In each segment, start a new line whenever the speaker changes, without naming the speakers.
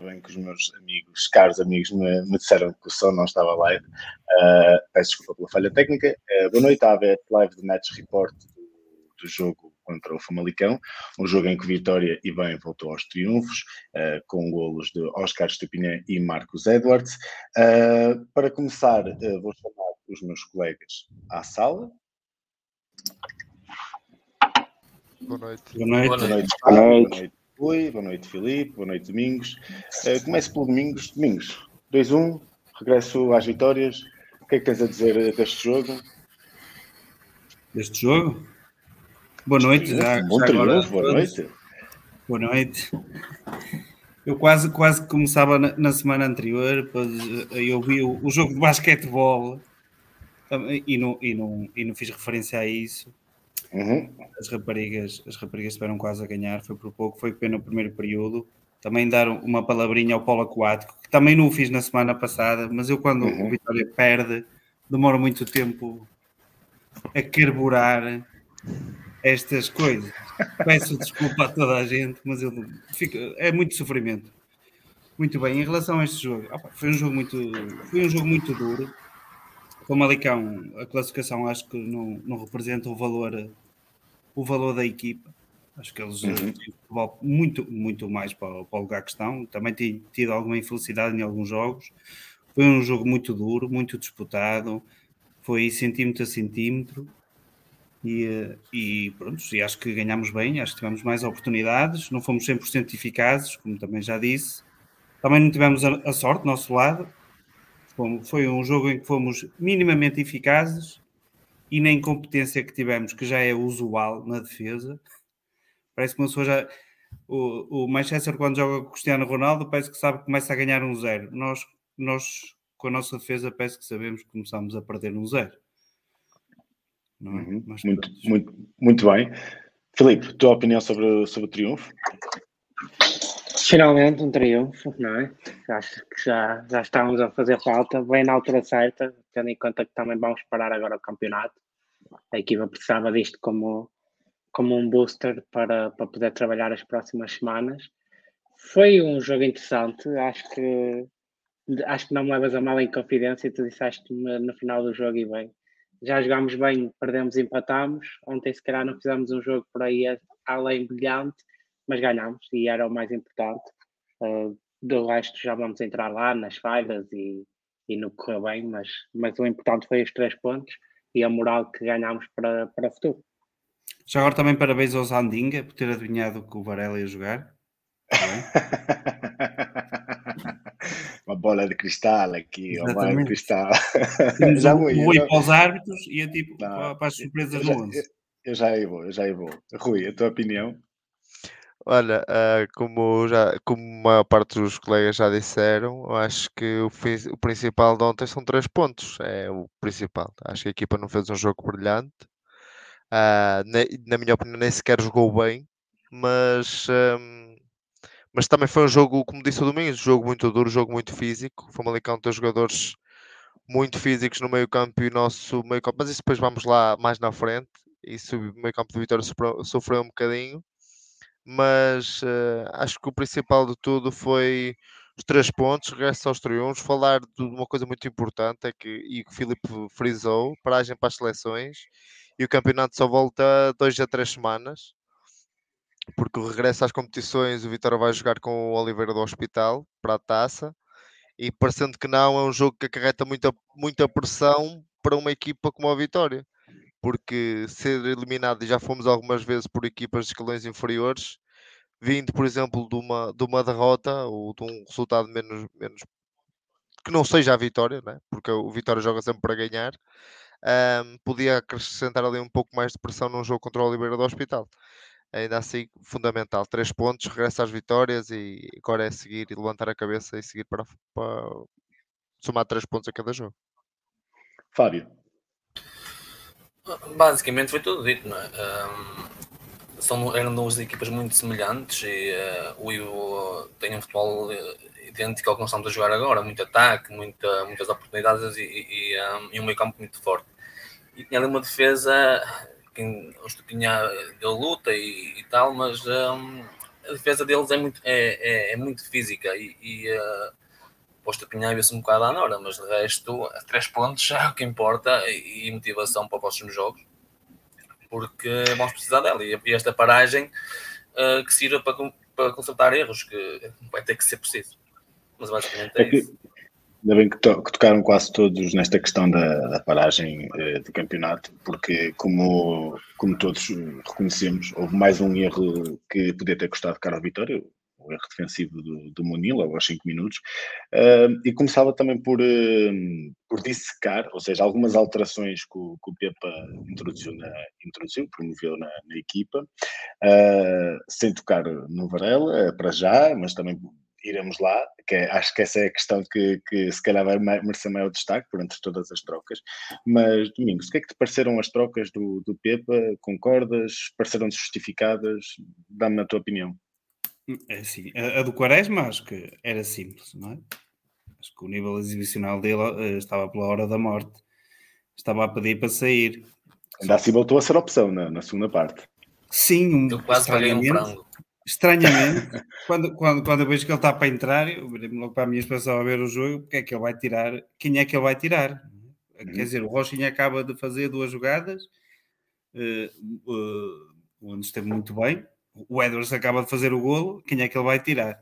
bem que os meus amigos, caros amigos, me, me disseram que o som não estava live. Uh, peço desculpa pela falha técnica. Uh, boa noite à AVET Live de Match Report do, do, jogo contra o Famalicão, um jogo em que Vitória e bem voltou aos triunfos, uh, com golos de Oscar Stupiné e Marcos Edwards. para começar, vou chamar os meus colegas à sala.
Boa noite.
Boa noite. Boa noite. Boa noite. Boa noite. Oi, boa noite Filipe, boa noite Domingos. Uh, começo pelo Domingos. Domingos, 2-1, regresso às vitórias. O que é que tens a dizer deste jogo?
Deste jogo? Boa noite. Já,
bom
já
agora, boa noite.
Boa noite. Eu quase, quase começava na, na semana anterior, depois eu vi o, o, jogo de basquetebol e não, e, não, e não fiz referência a isso.
Uhum.
As raparigas, as raparigas estiveram quase a ganhar, foi por pouco, foi pena o primeiro período. Também dar uma palavrinha ao polo aquático, que também não o fiz na semana passada, mas eu quando uhum. o Vitória perde, demoro muito tempo a carburar estas coisas. Peço desculpa a toda a gente, mas eu fico, é muito sofrimento. Muito bem, em relação a este jogo, opa, foi um jogo muito, foi um jogo muito duro. Com o Malicão, a classificação acho que não, não representa o valor o valor da equipa. Acho que eles uhum. têm muito, muito mais para, para o lugar que estão. Também têm tido alguma infelicidade em alguns jogos. Foi um jogo muito duro, muito disputado. Foi centímetro a centímetro. E, e pronto, e acho que ganhámos bem. Acho que tivemos mais oportunidades. Não fomos 100% eficazes, como também já disse. Também não tivemos a, a sorte do nosso lado. Foi um jogo em que fomos minimamente eficazes e na incompetência que tivemos, que já é usual na defesa, parece que uma pessoa já. O, o Manchester, quando joga com o Cristiano Ronaldo, parece que sabe que começa a ganhar um zero. Nós, nós com a nossa defesa, parece que sabemos que começamos a perder um zero.
É? Uhum. Muito, muito, muito bem. Filipe, tua opinião sobre, sobre o triunfo?
Finalmente um triunfo, não é? Acho que já, já estamos a fazer falta, bem na altura certa, tendo em conta que também vamos parar agora o campeonato. A equipa precisava disto como, como um booster para, para poder trabalhar as próximas semanas. Foi um jogo interessante, acho que acho que não me levas a mal em confidência, tu disseste no final do jogo e bem. Já jogámos bem, perdemos, empatamos. Ontem, se calhar, não fizemos um jogo por aí além brilhante, mas ganhámos e era o mais importante. Uh, do resto, já vamos entrar lá nas falhas e, e no que correu bem, mas, mas o importante foi os três pontos e a moral que ganhámos para, para o futuro.
Já agora também parabéns ao Zandinga por ter adivinhado que o Varela ia jogar.
uma bola de cristal aqui, uma bola de cristal.
já vou, vou ir para os árbitros e é tipo não, para as surpresas
no 11. Eu já aí vou, eu já aí vou. Rui, a tua opinião?
Olha, uh, como, já, como a parte dos colegas já disseram, eu acho que o, o, principal de ontem são três pontos. É o principal. Acho que a equipa não fez um jogo brilhante. Uh, ne, na minha opinião, nem sequer jogou bem, mas um, mas também foi um jogo, como disse o Domingos, um jogo muito duro, um jogo muito físico. Foi uma Famalicão tem jogadores muito físicos no meio campo e o nosso meio campo, mas isso depois vamos lá mais na frente. Isso o meio campo de Vitória sofreu, sofreu um bocadinho, mas uh, acho que o principal de tudo foi os três pontos, regresso aos triunfos, falar de uma coisa muito importante é que, e que o Filipe frisou, paragem para as seleções e o campeonato só volta dois a três semanas porque o regresso às competições o Vitória vai jogar com o Oliveira do Hospital para a taça e parecendo que não, é um jogo que acarreta muita, muita pressão para uma equipa como a Vitória, porque ser eliminado, e já fomos algumas vezes por equipas de escalões inferiores, vindo, por exemplo, de uma, de uma derrota ou de um resultado menos, menos que não seja a vitória, né? porque o Vitória joga sempre para ganhar, um, podia acrescentar ali um pouco mais de pressão num jogo contra o Oliveira do Hospital ainda assim fundamental. Três pontos, regressa às vitórias e agora é seguir e levantar a cabeça e seguir para, para somar três pontos a cada jogo.
Fábio.
Basicamente foi tudo dito, não é? Um, são, eram duas equipas muito semelhantes e uh, o Ivo tem um futebol eh, idêntico ao que nós estamos a jogar agora, muito ataque, muita, muitas oportunidades e, e, um, e um meio campo muito forte. E tinha ali uma defesa quem, o Estupinha deu luta e, e tal, mas um, a defesa deles é muito, é, é, é muito física e, e uh, o Estupinha vê-se um bocado à Nora, mas de resto, três pontos é o que importa e, motivação para os próximos jogos, porque vamos precisar dela e, esta paragem uh, que sirva para, para consertar erros, que vai ter que ser preciso. Mas basicamente é, é isso.
Ainda bem que, to que, tocaram quase todos nesta questão da, da paragem eh, do campeonato, porque, como, como todos reconhecemos, houve mais um erro que podia ter custado caro a vitória, o erro defensivo do, do Munila, aos 5 minutos, uh, e começava também por, uh, por dissecar, ou seja, algumas alterações que o, que o Pepa introduziu, na, introduziu promoveu na, na equipa, uh, sem tocar no Varela, para já, mas também iremos lá, que é, acho que essa é a questão que, que se calhar vai merecer maior destaque por entre todas as trocas. Mas, Domingos, o que é que te pareceram as trocas do, do Pepa? Concordas? Pareceram-te justificadas? Dá-me a tua opinião.
É assim, a, a, do Quaresma acho que era simples, não é? Acho que o nível exibicional dele uh, estava pela hora da morte, estava a pedir para sair.
Ainda assim voltou a ser opção na, na segunda parte.
Sim, um,
Eu quase paguei um frango
estranhamente, quando, quando, quando eu vejo que ele está para entrar, eu virei-me logo para a minha expressão a ver o jogo, porque é que ele vai tirar, quem é que ele vai tirar? Uhum. Quer dizer, o Rochinha acaba de fazer duas jogadas, uh, uh, onde esteve muito bem, o Edwards acaba de fazer o golo, quem é que ele vai tirar?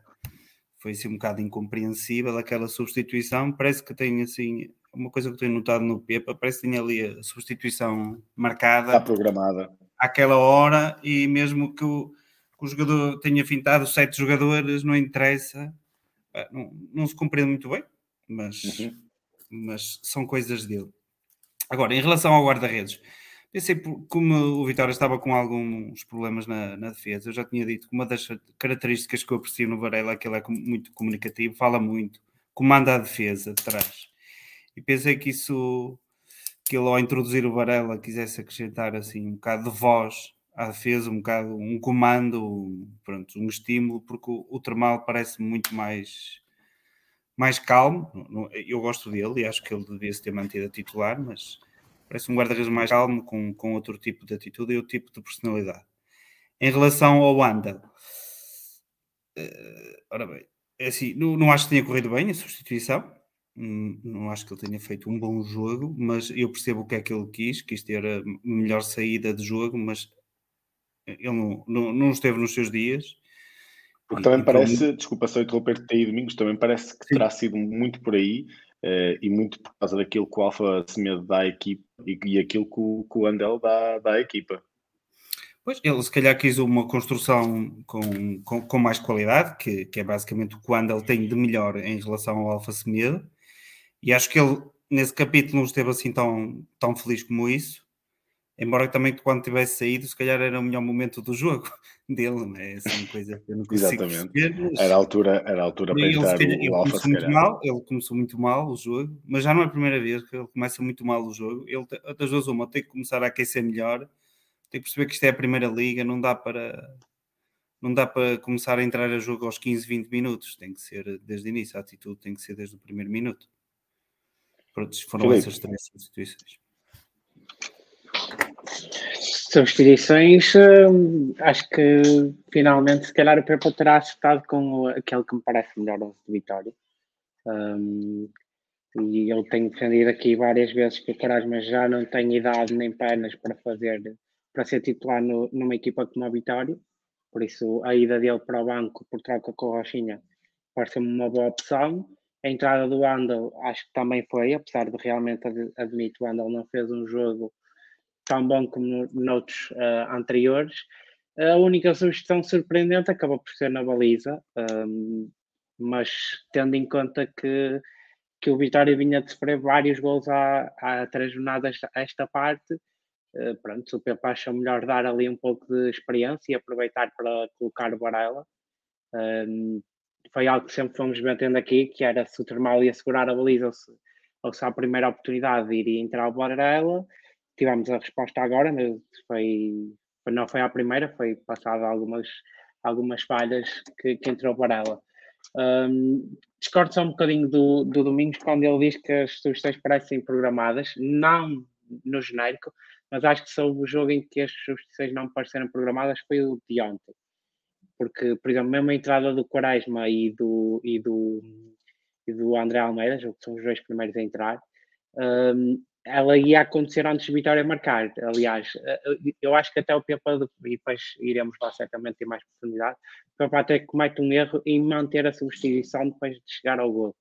Foi assim um bocado incompreensível aquela substituição, parece que tem assim, uma coisa que tenho notado no Pepa, parece que tem ali a substituição marcada.
Está programada.
Àquela hora, e mesmo que o o jogador tenha fintado sete jogadores, não interessa, não, não se compreende muito bem, mas, uhum. mas são coisas dele. Agora, em relação ao guarda-redes, pensei como o Vitória estava com alguns problemas na, na, defesa, eu já tinha dito que uma das características que eu aprecio no Varela é que ele é muito comunicativo, fala muito, comanda a defesa de trás. E pensei que isso, que ele ao introduzir o Varela quisesse acrescentar assim um bocado de voz à defesa, um bocado um comando, pronto, um estímulo, porque o, o Termal parece muito mais mais calmo. Eu gosto dele e acho que ele devia se ter mantido a titular, mas parece um guarda-redes mais calmo, com, com outro tipo de atitude e outro tipo de personalidade. Em relação ao Wanda, uh, ora bem, é assim, não, não acho que tenha corrido bem a substituição. Hum, não acho que ele tenha feito um bom jogo, mas eu percebo o que é que ele quis, quis ter a melhor saída de jogo, mas ele não, não, não esteve nos seus dias.
Porque também parece, desculpa só interromper-te aí, Domingos, também parece que Sim. terá sido muito por aí uh, e muito por causa daquilo que o Alfa Semedo dá à equipa e, e aquilo que o, que o Andel dá, dá à equipa.
Pois, ele se calhar quis uma construção com, com, com mais qualidade, que, que é basicamente o que o Andel tem de melhor em relação ao Alfa Semedo, e acho que ele nesse capítulo não esteve assim tão, tão feliz como isso, embora também quando tivesse saído, se calhar era o melhor momento do jogo dele, não é? Assim, coisa que eu não consigo
Exatamente. Perceber. Era a altura, era a altura para entrar
ele,
o
Alfa, começou muito mal, Ele começou muito mal o jogo, mas já não é a primeira vez que ele começa muito mal o jogo. Ele, das duas uma, tem que começar a aquecer melhor, tem que perceber que isto é a primeira liga, não dá para... Não dá para começar a entrar a jogo aos 15, 20 minutos, tem que ser desde o início, a atitude tem que ser desde o primeiro minuto. Pronto, foram Felipe. essas três substituições.
Substituições, hum, acho que finalmente, se calhar, o Pepa terá acertado com aquele que me parece melhor de Vitória. Um, e eu tenho defendido aqui várias vezes que o Quaresma já não tem idade nem pernas para fazer, para ser titular no, numa equipa como a Vitória. Por isso, a ida dele para o banco por troca com a Rochinha parece-me uma boa opção. A entrada do Andel acho que também foi, apesar de realmente admito o Andel não fez um jogo tão bom como noutros uh, anteriores. A única sugestão surpreendente acaba por ser na baliza, um, mas tendo em conta que, que o Vitória vinha de sofrer vários gols há, há três jornadas a esta parte, uh, pronto, o Pepe acha melhor dar ali um pouco de experiência e aproveitar para colocar o Varela. Um, foi algo que sempre fomos batendo aqui, que era se o Termal ia segurar a baliza ou se, ou se à primeira oportunidade iria entrar o Varela tivemos a resposta agora, mas foi, não foi a primeira, foi passada algumas, algumas falhas que, que entrou para ela. Um, discordo só um bocadinho do, do Domingos quando ele diz que as sugestões parecem programadas, não no genérico, mas acho que sobre o jogo em que as substituições não pareceram programadas foi o de ontem. Porque, por exemplo, mesmo a entrada do Quaresma e do, e do, e do André Almeida, que são os dois primeiros a entrar, um, ela ia acontecer antes de Vitória marcar. Aliás, eh, eu acho que até o Pepa, e depois iremos lá certamente ter mais profundidade, o Pepa até comete um erro em manter a substituição depois de chegar ao gol.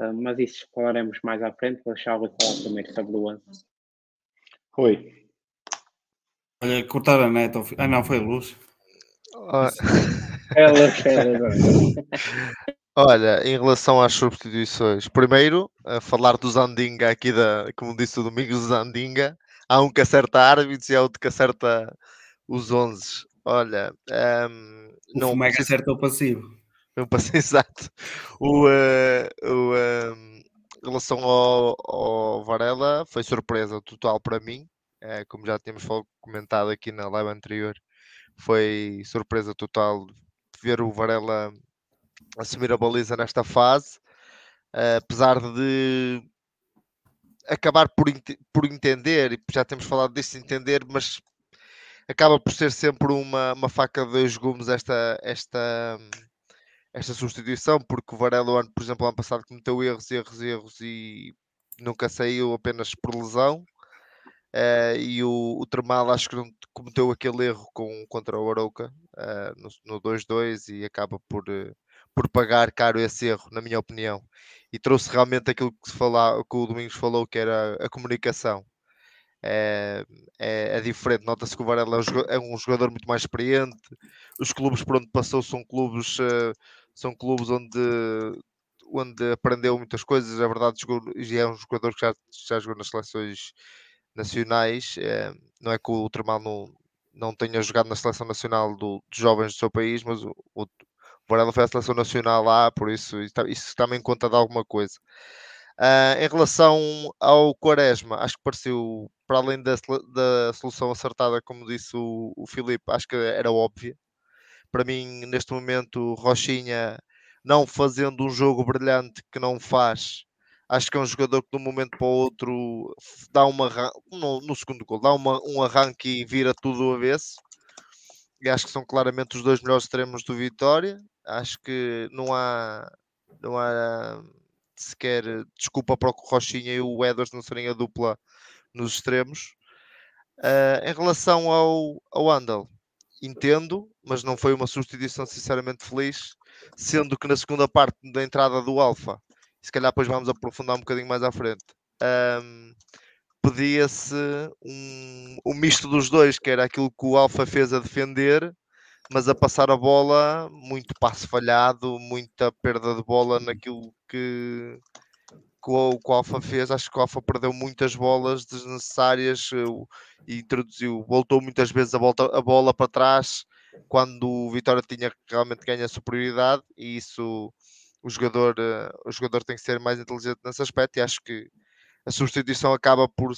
Uh, mas isso falaremos mais à frente, vou deixar o falar primeiro sobre o ano.
Oi.
Olha, cortaram a neta. Ah, não, foi a luz.
Ah. É a luz, é a luz.
Olha, em relação às substituições, primeiro, a falar do Zandinga aqui, da, como disse o Domingos, Zandinga. Há um que acerta árbitros e há outro que acerta os 11. Olha, um,
o não. Como é que acerta o passivo?
O passivo, exato. O, uh, o, um, em relação ao, ao, Varela, foi surpresa total para mim. Uh, como já tínhamos comentado aqui na live anterior, foi surpresa total ver o Varela assumir a baliza nesta fase, uh, apesar de acabar por, por entender, e já temos falado disso, entender, mas acaba por ser sempre uma, uma faca de dois gumes esta, esta, esta substituição, porque o Varela, por exemplo, ano passado cometeu erros, erros, erros e nunca saiu apenas por lesão. Uh, e o, o Tremal acho que não cometeu aquele erro com, contra o Arouca uh, no, no 2-2 e acaba por, uh, por pagar caro esse erro, na minha opinião. E trouxe realmente aquilo que, se falar, que o Domingos falou, que era a comunicação. É, é, é diferente, nota-se que o Varela é um, jogador, é um, jogador, muito mais experiente. Os clubes por onde passou são clubes, uh, são clubes onde, onde aprendeu muitas coisas. É verdade, e é um jogador que já, já jogou nas seleções nacionais. É, não é que o Tremal não, não tenha jogado na seleção nacional do, dos jovens do seu país, mas o, Varela foi à seleção nacional lá, por isso isso também conta de alguma coisa. Uh, em relação ao Quaresma, acho que pareceu para além da, da solução acertada, como disse o, o Filipe, acho que era óbvia. Para mim, neste momento, Rochinha não fazendo um jogo brilhante que não faz, acho que é um jogador que de um momento para o outro dá uma no, no segundo gol, dá uma, um arranque e vira tudo do avesso. E acho que são claramente os dois melhores extremos do Vitória. Acho que não há não há sequer desculpa para o Rochinha e o Edwards não serem a dupla nos extremos. Uh, em relação ao, ao Andal, entendo, mas não foi uma substituição sinceramente feliz, sendo que na segunda parte da entrada do Alfa, se calhar depois vamos aprofundar um bocadinho mais à frente, um, pedia-se um, um misto dos dois, que era aquilo que o Alfa fez a defender, mas a passar a bola, muito passo falhado, muita perda de bola naquilo que, que o, que o Alfa fez. Acho que o Alfa perdeu muitas bolas desnecessárias uh, e introduziu, voltou muitas vezes a, volta, a bola para trás quando o Vitória tinha realmente ganho a superioridade e isso o jogador, uh, o jogador tem que ser mais inteligente nesse aspecto e acho que a substituição acaba por,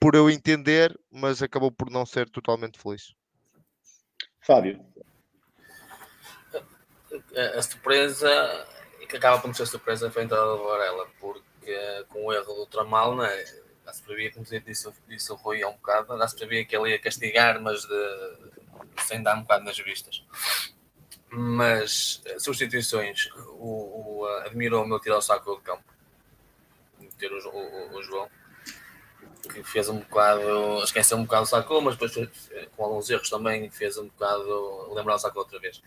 por eu entender, mas acabou por não ser totalmente feliz.
Fábio.
A, surpresa que acaba por não ser surpresa foi a entrada do Varela, porque com o erro do Tramal, né, já se previa, como disse, disse o Rui há um bocado, já se previa que ele ia castigar, mas de, sem dar um bocado nas vistas. Mas substituições, o, o admirou-me tirar o saco do campo, meter o, o, o, João, que fez um bocado, esqueceu um bocado o saco, mas depois com alguns erros também fez um bocado lembrar o saco outra vez.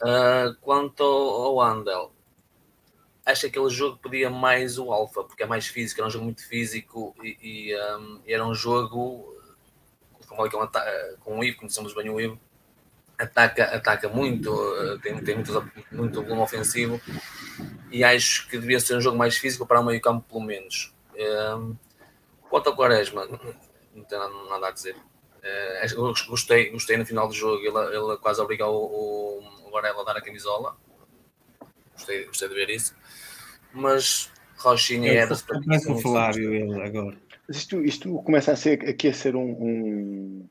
Uh, quanto ao Andel, acho que aquele jogo podia mais o Alfa, porque é mais físico, era um jogo muito físico e, e um, era um jogo com, com, com o Ivo, conhecemos bem o Ivo, ataca, ataca muito, eh, tem, tem muito, muito volume ofensivo e acho que devia ser um jogo mais físico para o meio campo pelo menos. Um, quanto ao Quaresma, não tenho nada a dizer. Uh, gostei, gostei no final do jogo, ele, ele quase obrigou o, o, Varela a dar a camisola. Gostei, gostei de ver isso mas Rochinha era.
Começa o Flávio ele agora.
Isto, isto começa a ser aqui a ser um, um,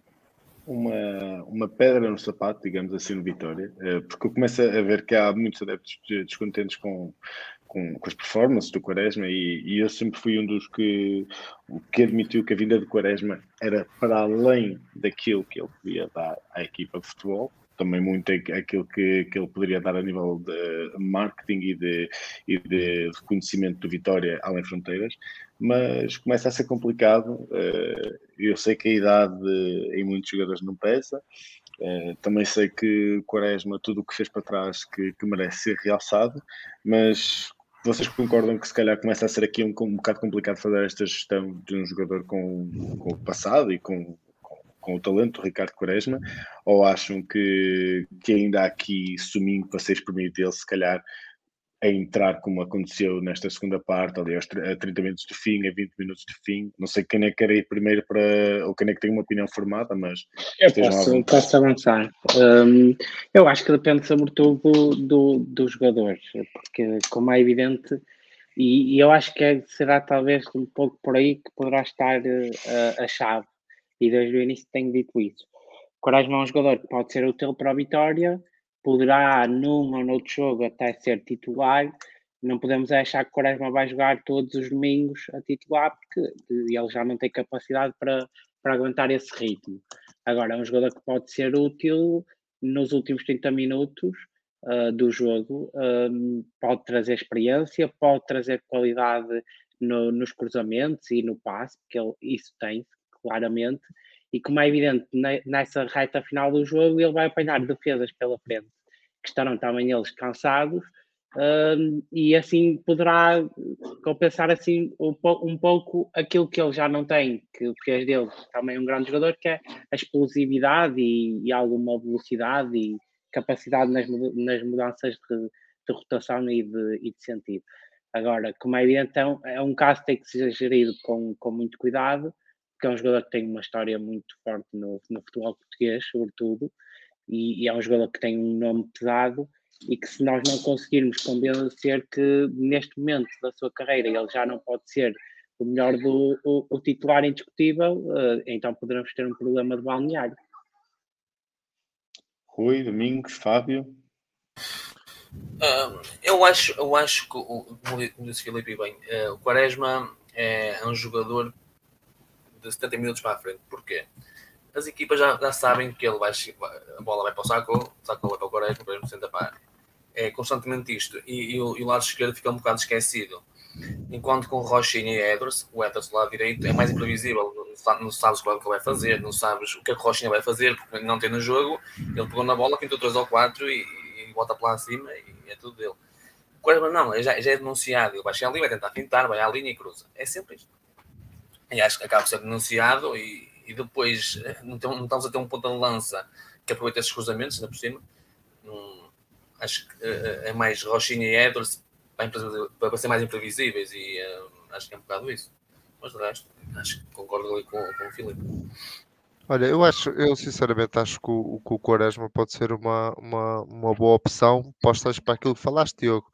uma, uma pedra no sapato, digamos assim, no Vitória, eh, porque eu começo a ver que há muitos adeptos descontentes com, com, com as performances do Quaresma e, e, eu sempre fui um dos que, que admitiu que a vinda de Quaresma era para além daquilo que ele podia dar à equipa de futebol também muito aquilo que, que ele poderia dar a nível de marketing e de, e de reconhecimento do Vitória além fronteiras, mas começa a ser complicado. Eh, eu sei que a idade em muitos jogadores não pesa, eh, também sei que Quaresma, tudo o que fez para trás, que, que merece ser realçado, mas vocês concordam que se calhar começa a ser aqui um, um bocado complicado fazer esta gestão de um jogador com, com o passado e com com o talento do Ricardo Quaresma, ou acham que, que ainda há aqui suminho para ser exprimido dele, se calhar a entrar como aconteceu nesta segunda parte, ali aos 30 minutos de fim, a 20 minutos de fim. Não sei quem é que quer ir primeiro para, ou quem é que tem uma opinião formada, mas.
Eu posso, posso avançar. Um, eu acho que depende sobretudo do, do, dos jogadores, porque, como é evidente, e, e eu acho que é, será talvez um pouco por aí que poderá estar uh, a chave e desde o início tenho dito isso. Quaresma é um jogador que pode ser útil para a vitória, poderá num ou noutro jogo até ser titular. Não podemos achar que o Quaresma vai jogar todos os domingos a titular, porque ele já não tem capacidade para, para aguentar esse ritmo. Agora, é um jogador que pode ser útil nos últimos 30 minutos uh, do jogo, um, pode trazer experiência, pode trazer qualidade no, nos cruzamentos e no passe, porque ele isso tem, claramente, e como é evidente, nessa reta final do jogo, ele vai apanhar defesas pela frente, que estarão também eles cansados, um, e assim poderá compensar assim um, um, pouco aquilo que ele já não tem, que fez dele também um grande jogador, que é a explosividade e, e alguma velocidade e capacidade nas, nas mudanças de, de rotação e de, e de, sentido. Agora, como é evidente, então, é um caso que tem que ser gerido com, com muito cuidado, porque é um jogador que tem uma história muito forte no, no futebol português, sobretudo, e, e, é um jogador que tem um nome pesado e que se nós não conseguirmos convencer que neste momento da sua carreira ele já não pode ser o melhor do o, o titular indiscutível, uh, então poderemos ter um problema de balneário.
Rui, Domingos, Fábio.
Uh, eu, acho, eu acho que, como disse Filipe bem, uh, o Quaresma é um jogador de 70 minutos para a frente. Porquê? As equipas já, já sabem que ele vai, a bola vai para o saco, o saco vai para o Quaresma, o Quaresma senta para É constantemente isto. E, e, o, e, o, lado esquerdo fica um bocado esquecido. Enquanto com Rochinha e Edwards, o Edwards do lado direito é mais imprevisível. Não, não sabes o que ele vai fazer, não sabes o que a Rochinha vai fazer, porque não tem no jogo. Ele pegou na bola, pintou 3 ou 4 e, e bota para lá acima e é tudo dele. O Quaresma não, já, já é denunciado. Ele vai chegar ali, vai tentar pintar, vai à linha e cruza. É sempre isto. E acho que acaba ser denunciado e, e depois eh, não, estamos a ter um ponto de lança que aproveita esses cruzamentos, ainda por cima. acho que uh, é mais Rochinha e Edwards para, ser mais imprevisíveis e acho que é um bocado isso. Mas de resto, acho que concordo ali com, com o Filipe.
Olha, eu acho, eu sinceramente acho que o, que o Quaresma pode ser uma, uma, uma boa opção postas para aquilo que falaste, Diogo.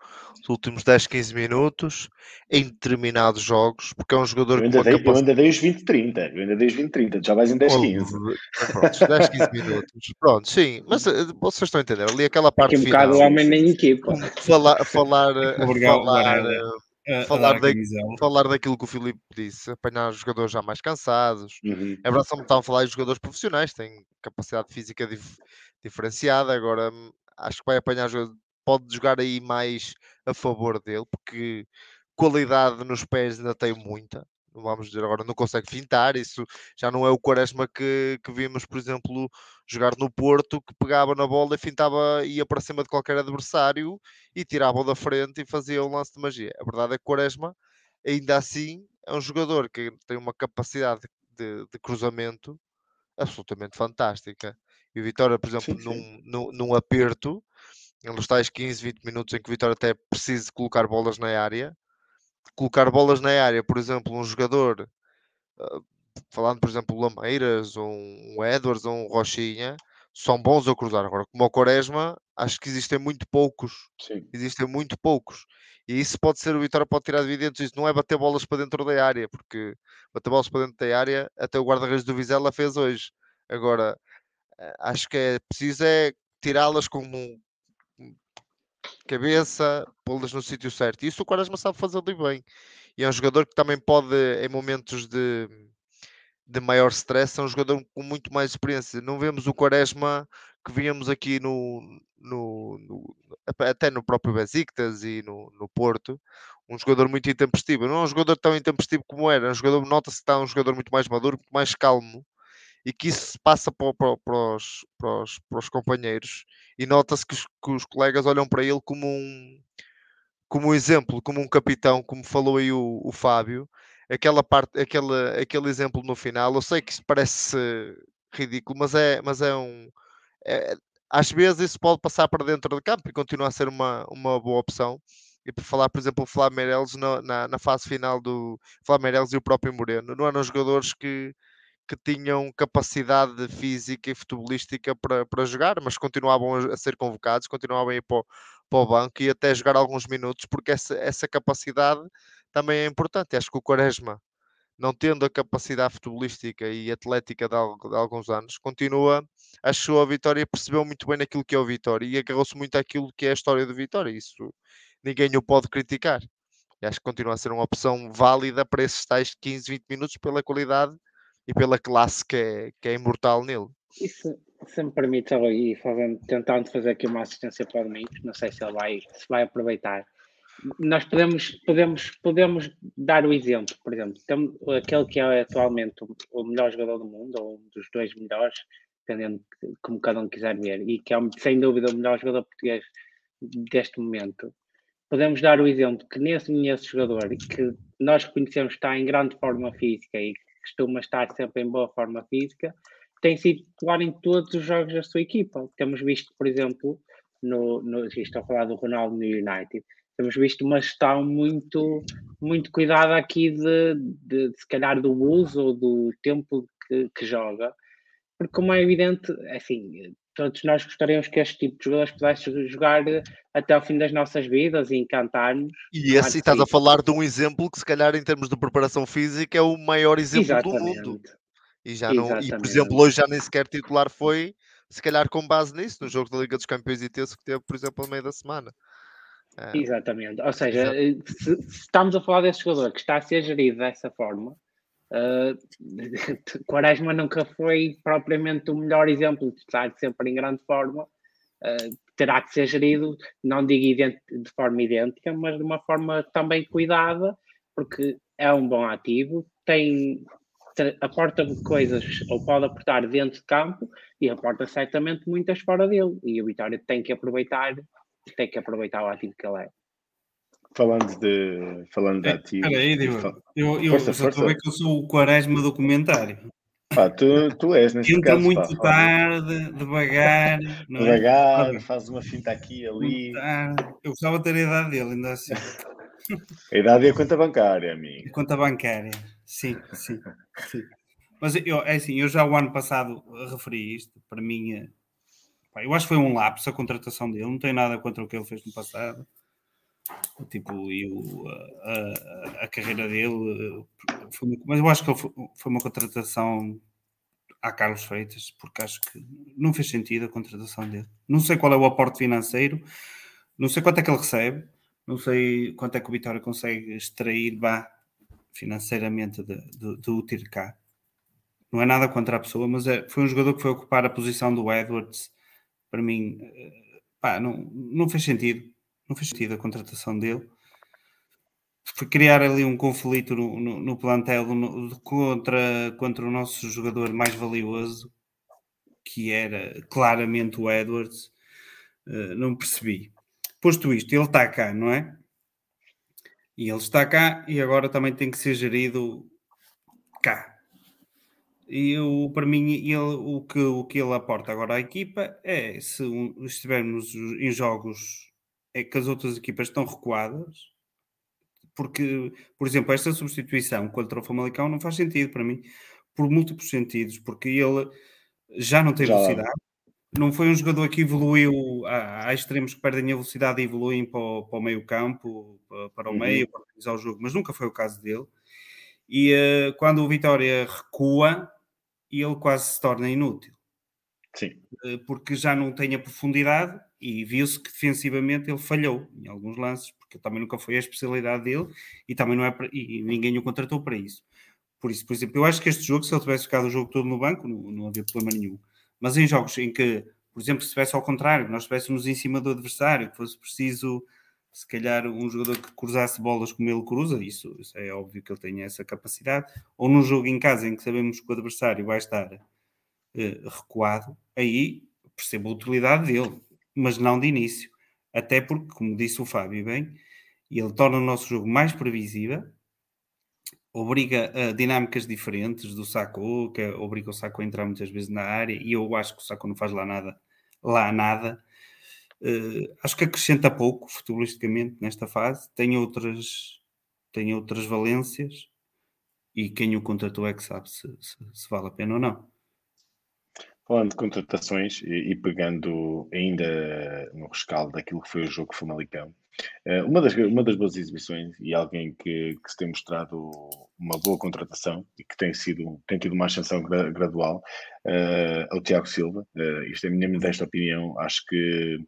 Os últimos 10, 15 minutos, em determinados jogos, porque é um jogador
eu ainda, dei, capacidade... eu ainda dei os 20, 30, eu ainda dei os 20, 30, já vais em 10, 15.
Pronto, 10, 15 minutos. Pronto, sim, mas eh, vocês estão a entender, ali aquela parte
Aqui um final. bocado o homem na equipa.
Falar, falar, Falar, da, falar daquilo que o Filipe disse, apanhar os jogadores já mais cansados. Uhum. É verdade, só me estavam a falar de jogadores profissionais, têm capacidade física dif diferenciada. Agora hum, acho que vai apanhar, pode jogar aí mais a favor dele, porque qualidade nos pés ainda tem muita vamos dizer agora, não consegue fintar. Isso já não é o Quaresma que, que vimos, por exemplo, jogar no Porto, que pegava na bola e fintava, ia para cima de qualquer adversário e tirava da frente e fazia um lance de magia. A verdade é que Quaresma, ainda assim, é um jogador que tem uma capacidade de, de cruzamento absolutamente fantástica. E o Vitória, por exemplo, sim, sim. Num, num, num aperto, nos tais 15, 20 minutos em que o Vitória até precisa colocar bolas na área, colocar bolas na área, por exemplo, um jogador, uh, falando por exemplo, Lameiras, ou um Edwards, ou um Rochinha, são bons a cruzar. Agora, como o Quaresma, acho que existem muito poucos. Sim. Existem muito poucos. E isso pode ser, o Vitória pode tirar dividendos. Isso não é bater bolas para dentro da área, porque bater bolas para dentro da área, até o guarda-redes do Vizela fez hoje. Agora, eh, acho que é preciso é tirá-las com um, cabeça, pô-las no sítio certo. E isso o Quaresma sabe fazer bem. E é um jogador que também pode, em momentos de, de maior stress, é um jogador com muito mais experiência. Não vemos o Quaresma que víamos aqui no, no, no até no próprio Besiktas e no, no Porto, um jogador muito intempestivo. Não é um jogador tão intempestivo como era, é um jogador, nota-se que está um jogador muito mais maduro, muito mais calmo e que isso se passa para, para, para, os, para, os, para os companheiros e nota-se que que os, colegas olham para ele como um, como um exemplo, como um capitão, como falou aí o, o Fábio, aquela parte, aquele, aquele exemplo no final, eu sei que isso parece ridículo, mas é, mas é um é, às vezes isso pode passar para dentro do campo e continua a ser uma, uma boa opção. E por falar, por exemplo, o Flamengo na, na, na, fase final do Flamengo e o próprio Moreno, não eram jogadores que, que tinham capacidade física e futebolística para, para jogar, mas continuavam a, ser convocados, continuavam a ir para o, para o banco e até jogar alguns minutos, porque essa, essa capacidade também é importante. Acho que o Quaresma, não tendo a capacidade futebolística e atlética de, alguns anos, continua, achou a Vitória, percebeu muito bem aquilo que é o Vitória e agarrou-se muito àquilo que é a história do Vitória. Isso ninguém o pode criticar. E acho que continua a ser uma opção válida para esses tais 15, 20 minutos pela qualidade e pela classe que é, que é imortal nele.
Isso, se me permite, e fazendo, tentando fazer aqui uma assistência para o Domingos, não sei se ele vai, se vai aproveitar. Nós podemos, podemos, podemos dar o exemplo, por exemplo, temos aquele que é atualmente o melhor jogador do mundo, ou um dos dois melhores, dependendo de como cada um quiser ver, e que é sem dúvida o melhor jogador português deste momento. Podemos dar o exemplo que nesse, nesse jogador, que nós reconhecemos que está em grande forma física e costuma estar sempre em boa forma física, tem sido titular em todos os jogos da sua equipa. Temos visto, por exemplo, no, no estou a falar do Ronaldo no United, temos visto uma gestão muito, muito cuidada aqui de, de, de se calhar do uso ou do tempo que, que joga, porque como é evidente, assim, todos nós gostaríamos que este tipo de jogadores pudesse jogar até ao fim das nossas vidas e encantar-nos.
E esse estás a falar de um exemplo que, se calhar, em termos de preparação física, é o maior exemplo Exatamente. do mundo. E, já não, e, por exemplo, hoje já nem sequer titular foi, se calhar com base nisso, no jogo da Liga dos Campeões e Terço que teve, por exemplo, no meio da semana.
É. Exatamente. Ou seja, se, se, estamos a falar desse jogador que está a ser gerido dessa forma, uh, Quaresma nunca foi propriamente o melhor exemplo de estar sempre em grande forma. Uh, terá que ser gerido, não digo de forma idêntica, mas de uma forma também cuidada, porque é um bom ativo, tem aporta coisas ou pode aportar dentro de campo e aporta certamente muitas fora dele. E o Vitória tem que aproveitar tem que aproveitar o ativo que ele é.
Falando de, falando de ativo.
Espera aí, Diego. Eu, eu força, só estou a ver que eu sou o quaresma do comentário.
Pá, tu, tu és neste
Entra
caso,
muito pá, tarde, devagar.
Não é? devagar, é? faz uma finta aqui ali.
Eu gostava de ter a idade dele, ainda assim.
A idade é a conta bancária, amigo.
A conta bancária, sim, sim. sim. Mas eu, é assim, eu já o ano passado referi isto, para mim eu acho que foi um lapso a contratação dele, não tem nada contra o que ele fez no passado. Tipo, e o, a, a, carreira dele foi, mas eu acho que foi, foi uma contratação a Carlos Freitas, porque acho que não fez sentido a contratação dele. Não sei qual é o aporte financeiro, não sei quanto é que ele recebe, não sei quanto é que o Vitória consegue extrair vá, financeiramente de, o ter cá. Não é nada contra a pessoa, mas é, foi um jogador que foi ocupar a posição do Edwards para mim, eh, pá, não, não fez sentido. Não fez sentido a contratação dele. Foi criar ali um conflito no, no, no plantel no, contra, contra o nosso jogador mais valioso, que era claramente o Edwards. Uh, não percebi. Posto isto, ele está cá, não é? E ele está cá e agora também tem que ser gerido cá. E o, para mim, ele, o, que, o que ele aporta agora à equipa é se um, estivermos em jogos é que as outras equipas estão recuadas, porque, por exemplo, esta substituição contra o Famalicão não faz sentido para mim, por múltiplos sentidos, porque ele já não tem já. velocidade, não foi um jogador que evoluiu, há, há extremos que perdem a velocidade e evoluem para o, para o meio campo, para, para o uhum. meio, para organizar o jogo, mas nunca foi o caso dele. E uh, quando o Vitória recua, ele quase se torna inútil.
Sim.
Eh, porque já não tem a profundidade e viu-se que defensivamente ele falhou em alguns lances, porque também nunca foi a especialidade dele e também não é para, e ninguém o contratou para isso. Por isso, por exemplo, eu acho que este jogo, se ele tivesse ficado o jogo todo no banco, não, não havia problema nenhum. Mas em jogos em que, por exemplo, se estivesse ao contrário, nós estivéssemos em cima do adversário, que fosse preciso se calhar um jogador que cruzasse bolas como ele cruza, isso, isso, é óbvio que ele tenha essa capacidade, ou num jogo em casa em que sabemos que o adversário vai estar eh, recuado, aí percebo a utilidade dele, mas não de início. Até porque, como disse o Fábio bem, ele torna o nosso jogo mais previsível, obriga a dinâmicas diferentes do Saco, que obriga o Saco a entrar muitas vezes na área, e eu acho que o Saco não faz lá nada, lá nada, Uh, acho que acrescenta pouco futebolisticamente nesta fase. Tem outras, tem outras valências e quem o contratou é que sabe se, se, se vale a pena ou não.
Falando de contratações e, pegando ainda no rescaldo daquilo que foi o jogo Famalicão, uh, uma, das, uma das boas exibições e alguém que, que se tem mostrado uma boa contratação e que tem, sido, tem tido uma ascensão gra, gradual uh, é o Tiago Silva. Uh, isto é a minha modesta opinião. Acho que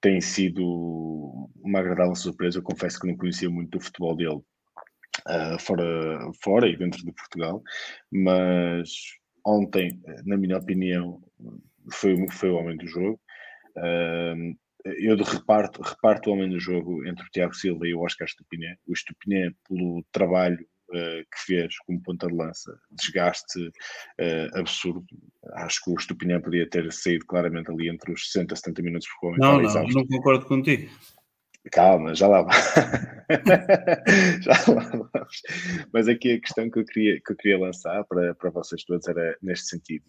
tem sido uma agradável surpresa. Eu confesso que não conhecia muito do futebol dele uh, fora, fora e dentro de Portugal, mas ontem, na minha opinião, foi, foi o homem do jogo. Uh, eu reparto, reparto o homem do jogo entre o Tiago Silva e o Oscar Stupiné. O Stupiné, pelo trabalho uh, que fez como ponta de lança, desgaste uh, absurdo. Acho que o Stupiné podia ter saído claramente ali entre os 60 e 70 minutos por
momento. Não, não, não concordo contigo.
Calma, já lá já lá vamos. Mas aqui a questão que eu queria, que eu queria lançar para, para vocês todos era neste sentido.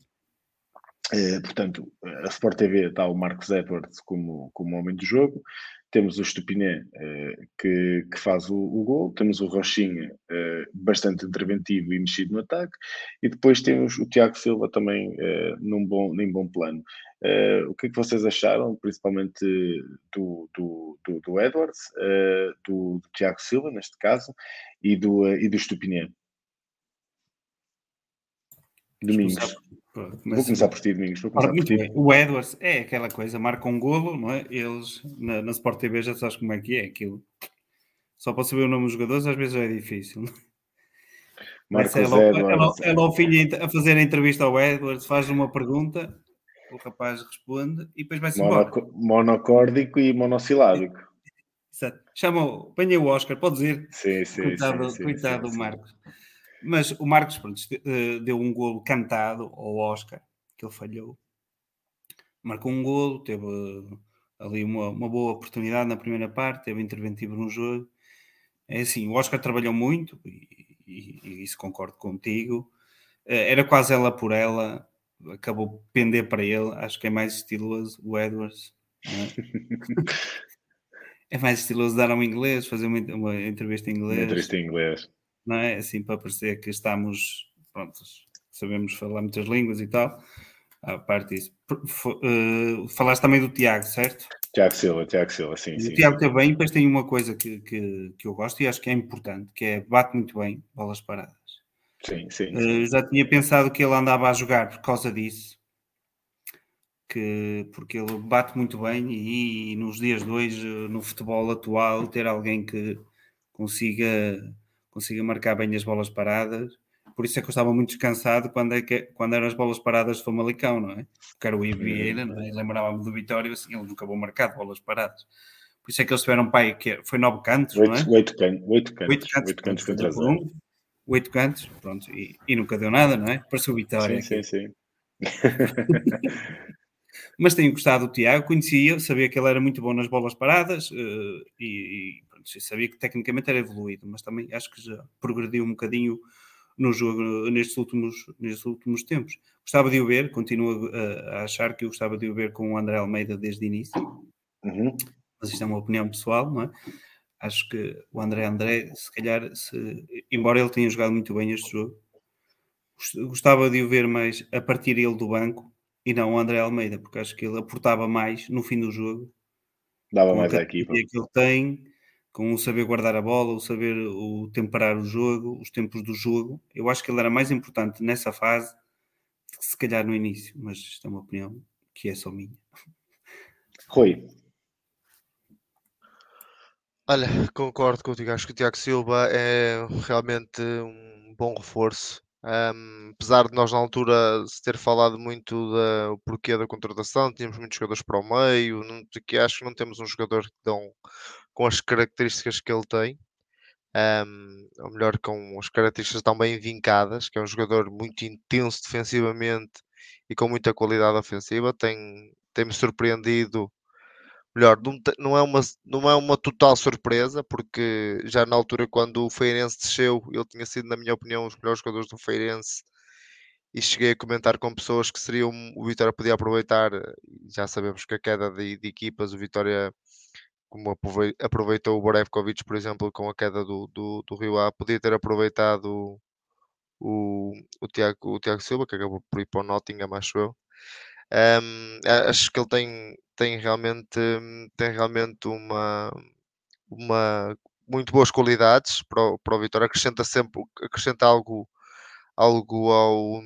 Eh, portanto, a Sport TV está o Marcos Edwards como, como homem do jogo, temos o Estupiné eh, que, que, faz o, o gol, temos o Rochinha eh, bastante interventivo e mexido no ataque, e depois temos o Tiago Silva também num, bom, num bom plano. O que é que vocês acharam, principalmente do, do, do, do Edwards, do, do, Tiago Silva, neste caso, e do, e do Estupiné? Domingos. Vou começar por ti, Domingos. Vou começar por ti.
O Edwards é aquela coisa, marca um golo, não é? Eles na, na Sport TV já sabes como é que é aquilo. Só para saber o nome dos jogadores às vezes é difícil. Marcos ela, Edwards. Ela, ela, ao fim a fazer a entrevista ao Edwards faz uma pergunta, o rapaz responde e depois vai-se embora.
Monocórdico e monossilábico.
Exato. Chama, apanha o Oscar, pode dizer.
Sim, sim.
Coitado,
sim,
coitado
sim,
Marcos. Mas o Marcos pronto, eh, deu um golo cantado ao Oscar, que ele falhou. Marcou um golo, teve eh, ali uma, uma boa oportunidade na primeira parte, teve interventivo no jogo. É assim, o Oscar trabalhou muito, e, e, e isso concordo contigo. Eh, era quase ela por ela, acabou pender para ele. Acho que é mais estiloso o Edwards. É? é? mais estiloso dar um inglês, fazer uma, uma entrevista em inglês. Uma
entrevista em inglês
não é? Assim para parecer que estamos, prontos, sabemos falar muitas línguas e tal. A parte disso. Uh, falaste também do Tiago, certo?
Tiago Silva, Tiago Silva, sim.
O
sim,
Tiago também, depois tem uma coisa que, que, que, eu gosto e acho que é importante, que é bate muito bem bolas paradas.
Sim, sim.
sim. Uh, já tinha pensado que ele andava a jogar por causa disso, que, porque ele bate muito bem e, e nos dias de hoje, no futebol atual, ter alguém que consiga consiga marcar bem as bolas paradas. Por isso é que eu estava muito descansado quando, é que, quando eram as bolas paradas de Famalicão, não é? Porque era o Ivieira, não é? lembrava-me do Vitória, assim, ele nunca vou marcar bolas paradas. Por isso é que eles tiveram pai, que foi nove cantos,
oito,
não é?
Oito, can, oito cantos. Oito cantos,
oito cantos contra um, oito cantos, pronto, e, e, nunca deu nada, não é? Pareceu o Vitória.
Sim, sim, sim.
Mas tenho gostado do Tiago, conhecia, sabia que ele era muito bom nas bolas paradas uh, e, sabia que tecnicamente era evoluído, mas também acho que já progrediu um bocadinho no jogo nestes últimos, nestes últimos tempos. Gostava de o ver, continuo a, a achar que eu gostava de o ver com o André Almeida desde o início,
uhum.
mas isto é uma opinião pessoal, não é? Acho que o André André, se calhar, se, embora ele tenha jogado muito bem este jogo, gostava de o ver mais a partir ele do banco e não o André Almeida, porque acho que ele aportava mais no fim do jogo.
Dava mais à equipa.
que ele tem com o saber guardar a bola, o saber o temperar o jogo, os tempos do jogo. Eu acho que ele era mais importante nessa fase que se calhar no início, mas isto é uma opinião que é só minha.
Rui.
Olha, concordo contigo. Acho que o Tiago Silva é realmente um bom reforço. Um, apesar de nós na altura se ter falado muito do porquê da contratação, tínhamos muitos jogadores para o meio, não, que acho que não temos um jogador que tão com as características que ele tem, um, ou melhor, com as características tão bem vincadas, que é um jogador muito intenso defensivamente e com muita qualidade ofensiva. Tem, tem-me surpreendido. Melhor, não, é uma, não é uma total surpresa, porque já na altura, quando o Feirense desceu, ele tinha sido, na minha opinião, um dos melhores jogadores do Feirense e cheguei a comentar com pessoas que seriam o Vitória podia aproveitar. Já sabemos que a queda de, de equipas, o Vitória como aproveitou o Borevkovic, por exemplo, com a queda do, do, do Rio A, podia ter aproveitado o, o, Tiago, o Tiago Silva, que acabou por ir para o Nottingham, acho eu. Um, acho que ele tem, tem realmente, tem realmente uma, uma muito boas qualidades para o, para o Vitória, acrescenta sempre acrescenta algo, algo ao,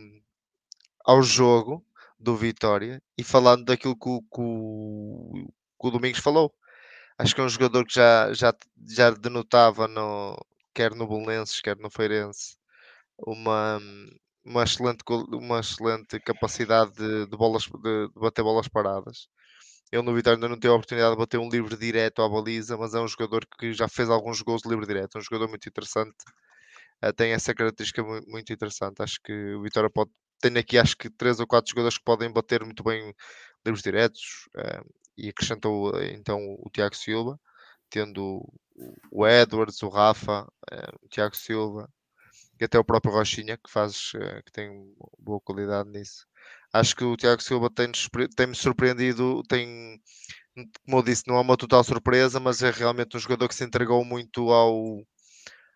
ao jogo do Vitória e falando daquilo que que que o Domingos falou, acho que é um jogador que já, já, já denotava no, quer no Belenenses, quer no Feirense, uma, uma, excelente, uma excelente capacidade de, de bolas, de, de, bater bolas paradas. Ele no Vitória ainda não teve a oportunidade de bater um livre direto à baliza, mas é um jogador que já fez alguns gols de livre direto, um jogador muito interessante. Uh, tem essa característica muito, interessante. Acho que o Vitória pode. Tem aqui acho que três ou quatro jogadores que podem bater muito bem livros diretos. Uh, e acrescentou eh, então o Tiago Silva, tendo o Edwards, o Rafa, eh, o Tiago Silva e até o próprio Rochinha que faz, eh, que tem boa qualidade nisso. Acho que o Tiago Silva tem-me tem surpreendido, tem, como eu disse, não é uma total surpresa, mas é realmente um jogador que se entregou muito ao,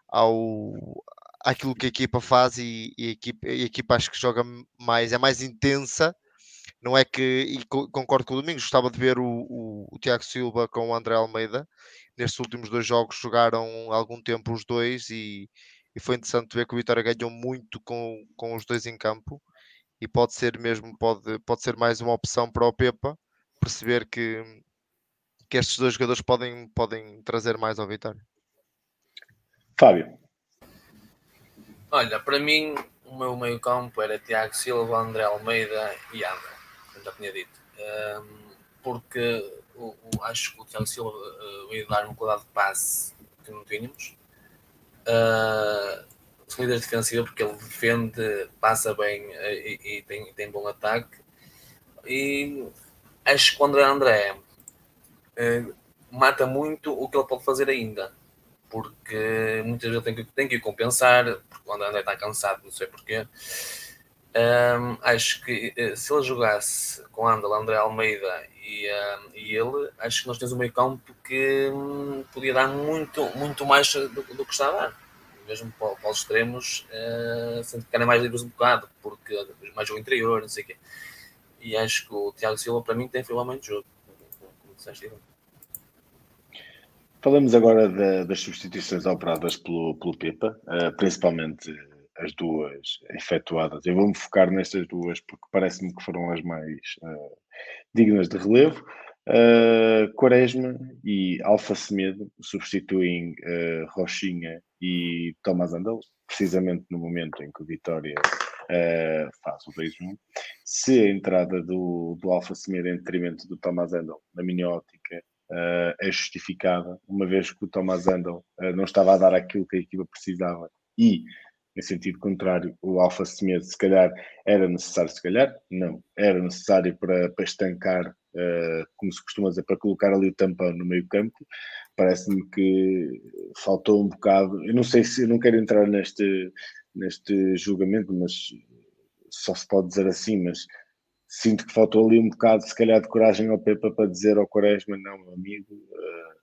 ao àquilo que a equipa faz e, e a, equipa, a equipa acho que joga mais, é mais intensa. Não é que, e concordo com o Domingos, gostava de ver o, o, o Tiago Silva com o André Almeida. Nestes últimos dois jogos jogaram algum tempo os dois e, e foi interessante ver que o Vitória ganhou muito com, com os dois em campo e pode ser mesmo, pode, pode ser mais uma opção para o Pepa perceber que, que estes dois jogadores podem, podem trazer mais ao Vitória.
Fábio.
Olha, para mim o meu meio campo era Tiago Silva, André Almeida e André, já tinha dito. Um, porque o, o, acho que o Tiago Silva uh, veio dar uma qualidade de passe que não tínhamos. Uh, líder defensiva porque ele defende, passa bem uh, e, e, tem, tem bom ataque. E acho que o André André uh, mata muito o que ele pode fazer ainda porque muitas vezes tem que, tem que compensar, porque quando André está cansado, não sei porquê. Um, acho que eh, se ele jogasse com Andal, André Almeida e, um, e ele, acho que nós temos um meio campo que um, podia dar muito, muito mais do, do, que está a dar. Mesmo para, para os extremos, uh, sempre ficarem mais livres um bocado, porque mais o interior, não sei o quê. E acho que o Tiago Silva, para mim, tem finalmente jogo. Como disseste,
Falamos agora da, das substituições operadas pelo, pelo Pepa, uh, principalmente as duas efetuadas. Eu vou-me focar nestas duas porque parece-me que foram as mais uh, dignas de relevo. Uh, Quaresma e Alfa Semedo substituem uh, Rochinha e Thomas Andel, precisamente no momento em que o Vitória uh, faz o 2-1. Se a entrada do, do Alfa Semedo em detrimento do Thomas Andel, na minha ótica, uh, é justificada, uma vez que o Thomas Andel não estava a dar aquilo que a equipa precisava e, em sentido contrário, o Alfa Semedo, se calhar, era necessário, se calhar, não, era necessário para, para estancar, uh, como se costuma dizer, para colocar ali o tampão no meio campo. Parece-me que faltou um bocado, eu não sei se, eu não quero entrar neste, neste julgamento, mas só se pode dizer assim, mas sinto que faltou ali um bocado, se calhar, de coragem ao Pepa para dizer ao Quaresma: não, meu amigo, uh,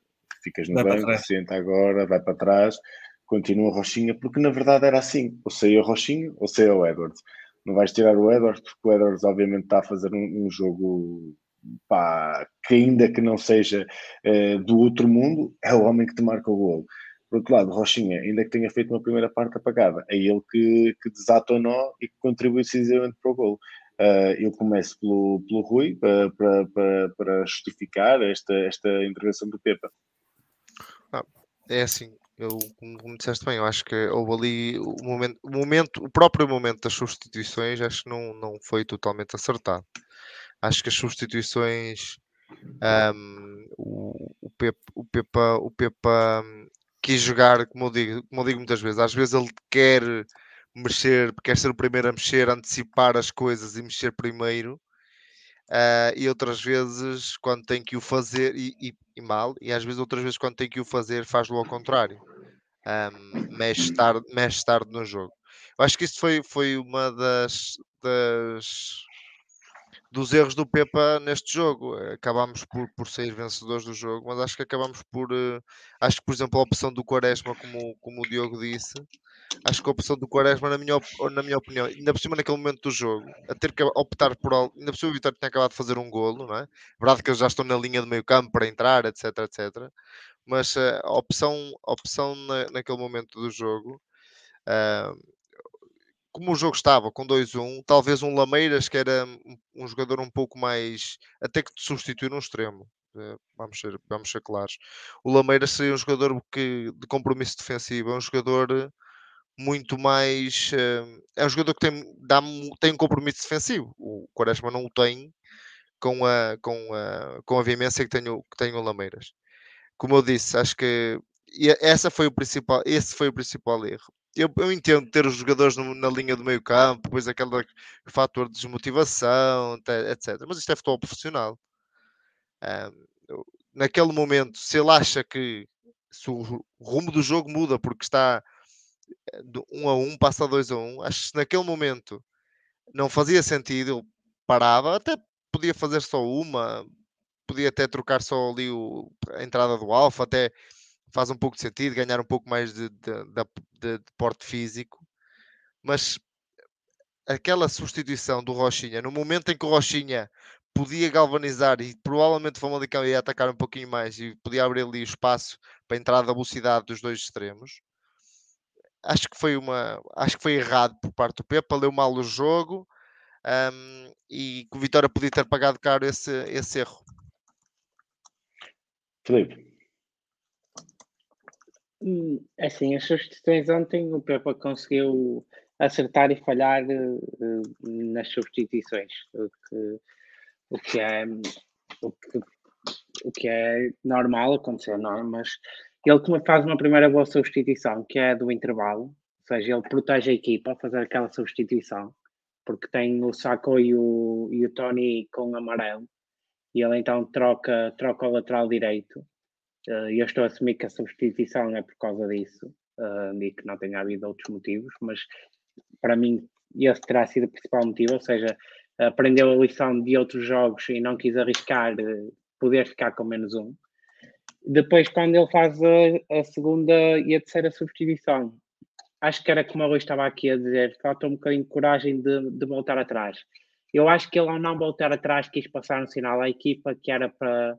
ficas no vai banco, senta agora, vai para trás, continua Rochinha, porque na verdade era assim: ou saia o Rochinha ou saia o Edwards. Não vais tirar o Edwards, porque o Edwards, obviamente, está a fazer um, um jogo pá, que, ainda que não seja uh, do outro mundo, é o homem que te marca o golo. Por outro lado, Rochinha, ainda que tenha feito uma primeira parte apagada, é ele que, que desata o nó e que contribui decisivamente para o golo. Uh, eu começo pelo, pelo Rui para, para, para, justificar esta, esta intervenção do Pepa.
Ah, é assim, eu, como disseste bem, eu acho que houve ali o momento, o momento, o próprio momento das substituições, acho que não, não foi totalmente acertado. Acho que as substituições, um, o, o, Pepa, o, Pepa, o Pepa um, quis jogar, como eu, digo, como eu digo muitas vezes, às vezes ele quer mexer, quer ser o primeiro a mexer, antecipar as coisas e mexer primeiro. Uh, e outras vezes quando tem que o fazer e, e, e, mal, e às vezes outras vezes quando tem que o fazer faz-lo ao contrário. Um, mexe, tarde, mexe tarde no jogo. Eu acho que isso foi, foi uma das, das dos erros do Pepa neste jogo. Acabámos por, por ser vencedores do jogo, mas acho que acabámos por. Uh, acho que, por exemplo, a opção do Quaresma, como, como o Diogo disse, acho que a opção do Quaresma, na minha, na minha opinião, ainda por cima naquele momento do jogo, a ter que optar por algo, ainda por cima o Vitória tinha acabado de fazer um golo, não é? Verdade que eles já estão na linha do meio campo para entrar, etc, etc. Mas uh, a opção, a opção na, naquele momento do jogo, uh, como o jogo estava com 2-1, talvez um Lameiras, que era um jogador um pouco mais, até que de substituir um extremo. Uh, vamos ser, vamos ser claros. O Lameiras seria um jogador que, de compromisso defensivo, é um jogador muito mais. Uh, é um jogador que tem, dá, tem um compromisso defensivo. O Quaresma não o tem com a, com a, com a veemência que tem, o, que tem o Lameiras. Como eu disse, acho que essa foi o principal, esse foi o principal erro. Eu, eu entendo ter os jogadores no, na linha do meio campo, depois aquele fator de desmotivação, etc. Mas isto é futebol profissional. Um, naquele momento, se ele acha que se o rumo do jogo muda porque está de 1 a 1 passa a 2 a 1. Acho que naquele momento não fazia sentido parava, até podia fazer só uma, podia até trocar só ali o, a entrada do Alfa, até faz um pouco de sentido, ganhar um pouco mais de, de, de, de porte físico, mas aquela substituição do Rochinha, no momento em que o Rochinha podia galvanizar e provavelmente o Famalicão ia atacar um pouquinho mais e podia abrir ali o espaço para a entrada da velocidade dos dois extremos. Acho que foi uma, acho que foi errado por parte do Pepa, leu mal o jogo um, e que o Vitória podia ter pagado caro esse, esse erro.
Felipe.
Hum, é assim, as substituições ontem o Pepa conseguiu acertar e falhar uh, nas substituições, o que, o que é o que, o que é normal acontecer, não é? Mas ele faz uma primeira boa substituição, que é do intervalo, ou seja, ele protege a equipa a fazer aquela substituição, porque tem o Saco e o, e o Tony com amarelo, e ele então troca, troca o lateral direito. Uh, eu estou a assumir que a substituição é por causa disso, uh, e que não tenha havido outros motivos, mas para mim esse terá sido o principal motivo, ou seja, aprendeu a lição de outros jogos e não quis arriscar uh, poder ficar com menos um. Depois, quando ele faz a, a, segunda e a terceira substituição, acho que era como eu estava aqui a dizer, falta um bocadinho de coragem de, de voltar atrás. Eu acho que ele, ao não voltar atrás, quis passar um sinal à equipa que era para,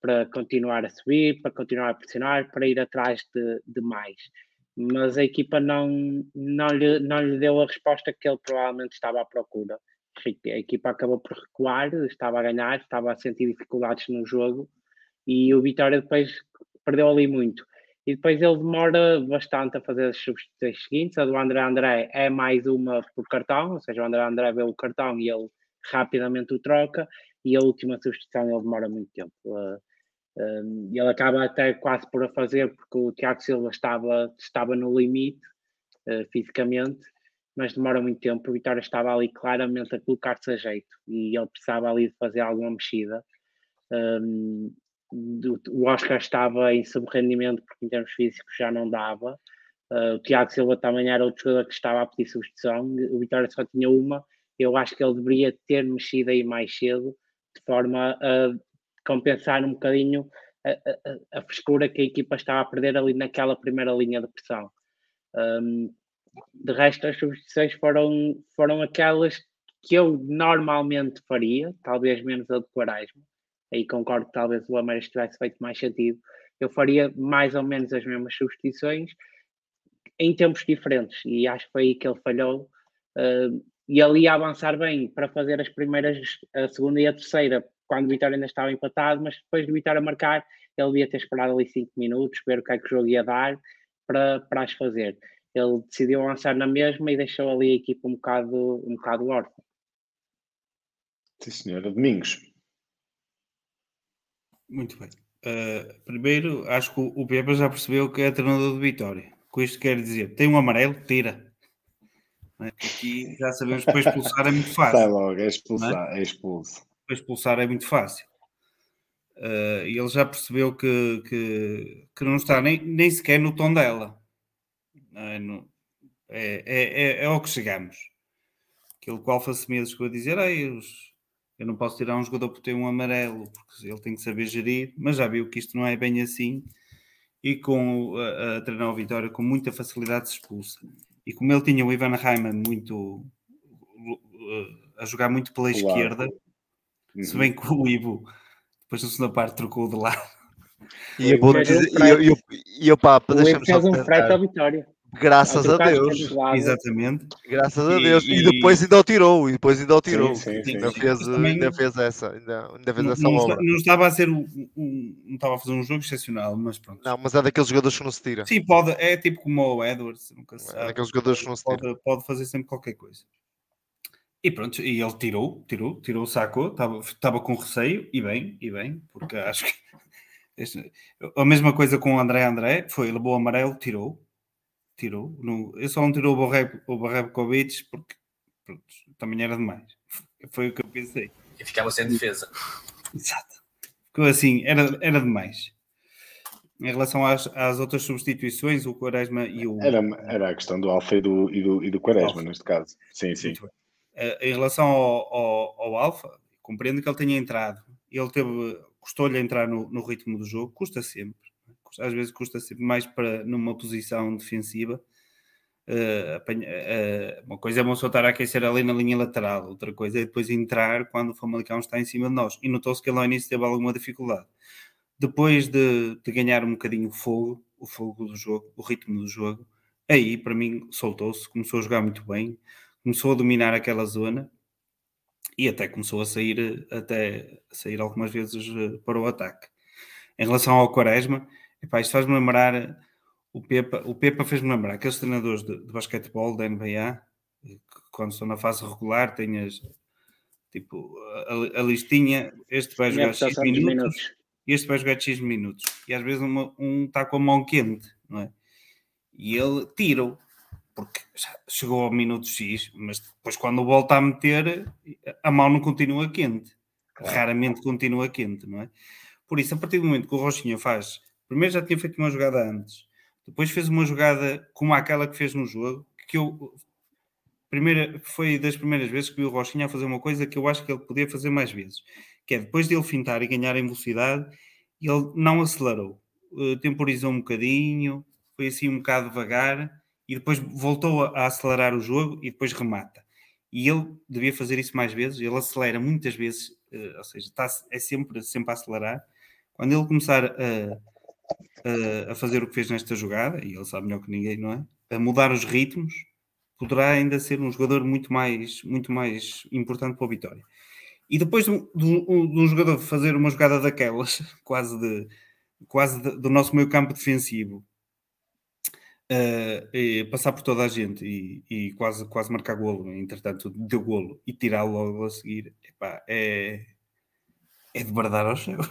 para continuar a subir, para continuar a pressionar, para ir atrás de, de mais. Mas a equipa não, não, lhe, não lhe deu a resposta que ele provavelmente estava à procura. A equipa acabou por recuar, estava a ganhar, estava a sentir dificuldades no jogo e o Vitória depois perdeu ali muito. E depois ele demora bastante a fazer as substituições seguintes. A do André André é mais uma por cartão, ou seja, o André André vê o cartão e ele rapidamente o troca. E a última substituição ele demora muito tempo. Uh, ele acaba até quase por a fazer, porque o Tiago Silva estava, estava no limite uh, fisicamente, mas demora muito tempo. O Vitória estava ali claramente a colocar-se a jeito e ele precisava ali de fazer alguma mexida. Um, o Oscar estava em subrendimento porque em termos físicos já não dava. Uh, o Tiago Silva também era outro jogador que estava a pedir substituição. O Vitória só tinha uma. Eu acho que ele deveria ter mexido aí mais cedo, de forma a compensar um bocadinho a, a, a frescura que a equipa estava a perder ali naquela primeira linha de pressão. Um, de resto, as substituições foram, foram aquelas que eu normalmente faria, talvez menos a de Quaresma aí concordo que talvez o Ameiras tivesse feito mais sentido. Eu faria mais ou menos as mesmas substituições em tempos diferentes e acho que foi aí que ele falhou. Uh, e ele ia avançar bem para fazer as primeiras, a segunda e a terceira, quando o Vitória ainda estava empatado, mas depois do Vitória marcar, ele devia ter esperado ali 5 minutos, ver o que é que o jogo ia dar para, para as fazer. Ele decidiu avançar na mesma e deixou ali a equipa um bocado, um bocado órfã.
Sim, senhora. Domingos.
Muito bem. Uh, primeiro, acho que o Pepa já percebeu que é treinador de Vitória. Com isto quer dizer, tem um amarelo, tira. É? Aqui já sabemos que para expulsar é muito fácil.
Sai logo, é expulsar, é? é expulso.
Para expulsar é muito fácil. Uh, ele já percebeu que, que, que, não está nem, nem sequer no tom dela. É, no, é, é, é, é ao que chegamos. Aquilo que o Alfa Semedo chegou a dizer, os, eu não posso tirar um jogador por ter um amarelo, porque ele tem que saber gerir, mas já viu que isto não é bem assim. E com a, a treinar o Vitória com muita facilidade se expulsa. E como ele tinha o Ivan Reimann muito uh, a jogar muito pela esquerda, uhum. se bem que o Ivo depois na segunda parte trocou de lado.
E eu vou dizer, e eu, eu, eu, pá, deixa-me
só um frete à vitória.
Graças a Deus.
Exatamente.
Graças a Deus. E, e, depois ainda o tirou. E depois ainda o tirou. Sim, sim, ainda, sim, fez, ainda fez essa. Ainda, ainda fez essa
não,
bola.
Não estava a ser um, um, Não estava a fazer um jogo excepcional, mas pronto.
Não, mas é daqueles jogadores que não se tira.
Sim, pode. É tipo como o Edwards. Nunca se
é sabe. É daqueles jogadores que não se
tira. Pode, pode fazer sempre qualquer coisa. E pronto, e ele tirou, tirou, tirou, sacou, estava, estava com receio, e bem, e bem, porque acho que este, a mesma coisa com o André André, foi, levou amarelo, tirou, tirou. No, eu só não tirou o Barrebkovic porque pronto, também era demais. Foi o que eu pensei.
E ficava sem defesa.
Exato. Ficou assim, era, era demais. Em relação às, às outras substituições, o Quaresma e o.
Era, era a questão do Alfa e do, e do, e do Quaresma, Alfa. neste caso. Sim, sim.
Uh, em relação ao, ao, ao Alfa, compreendo que ele tenha entrado. Ele teve, custou-lhe entrar no, no, ritmo do jogo, custa sempre. Às vezes custa sempre mais para numa posição defensiva. Uh, apanha, uh, uma coisa é pessoa estar a aquecer ali na linha lateral, outra coisa é depois entrar quando o Famalicão está em cima de nós. E notou-se que ele ao início teve alguma dificuldade. Depois de, de ganhar um bocadinho o fogo, o fogo do jogo, o ritmo do jogo, aí para mim soltou-se, começou a jogar muito bem, começou a dominar aquela zona e até começou a sair, até a sair algumas vezes eh, para o ataque. Em relação ao Quaresma, epá, isto faz-me lembrar o Pepa, o Pepa fez-me lembrar aqueles treinadores de, de basquetebol da NBA que quando estão na fase regular têm as, tipo, a, a listinha, este vai jogar X minutos, minutos, este vai jogar X minutos. E às vezes uma, um está com a mão quente, não é? E ele tira-o, porque chegou ao minuto X, mas depois quando volta a meter, a mão não continua quente. Claro. Raramente continua quente, não é? Por isso, a partir do momento que o Rochinha faz, primeiro já tinha feito uma jogada antes, depois fez uma jogada como aquela que fez no jogo, que eu primeira, foi das primeiras vezes que vi o Rochinha a fazer uma coisa que eu acho que ele podia fazer mais vezes, que é depois de ele fintar e ganhar em velocidade, ele não acelerou, uh, temporizou um bocadinho, foi assim um bocado devagar e depois voltou a, acelerar o jogo e depois remata. E ele devia fazer isso mais vezes, ele acelera muitas vezes, uh, ou seja, está, é sempre, sempre a acelerar. Quando ele começar a, a, a, fazer o que fez nesta jogada, e ele sabe melhor que ninguém, não é? A mudar os ritmos, poderá ainda ser um jogador muito mais, muito mais importante para a vitória. E depois de um, de um jogador fazer uma jogada daquelas, quase, de, quase de, do nosso meio campo defensivo, uh, passar por toda a gente e, e, quase, quase marcar golo, entretanto deu golo e tirá-lo logo a seguir, epá, é, é de bardar aos céus,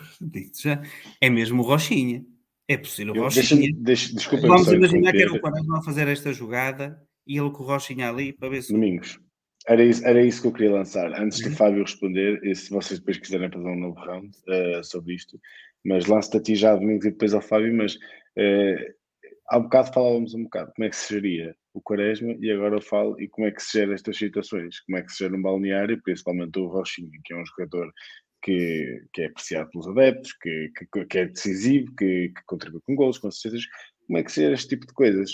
já. É mesmo Rochinha. É possível, Rochinha.
Deixa,
Vamos imaginar que era o Quaresma a fazer esta jogada e ele com o Rochinha ali para ver se.
Domingos. Era isso, era isso que eu queria lançar. Antes uhum. do Fábio responder, e se vocês depois quiserem fazer um novo round uh, sobre isto, mas lanço-te a ti já Domingos e depois ao Fábio, mas uh, há bocado falávamos um bocado como é que se geria o Quaresma e agora eu falo e como é que se gera estas situações, como é que se gera um balneário, principalmente o Rochinha, que é um jogador que, que é apreciado pelos adeptos, que, que, que é decisivo, que, que contribui com gols, com assistências, como é que se gera este tipo de coisas?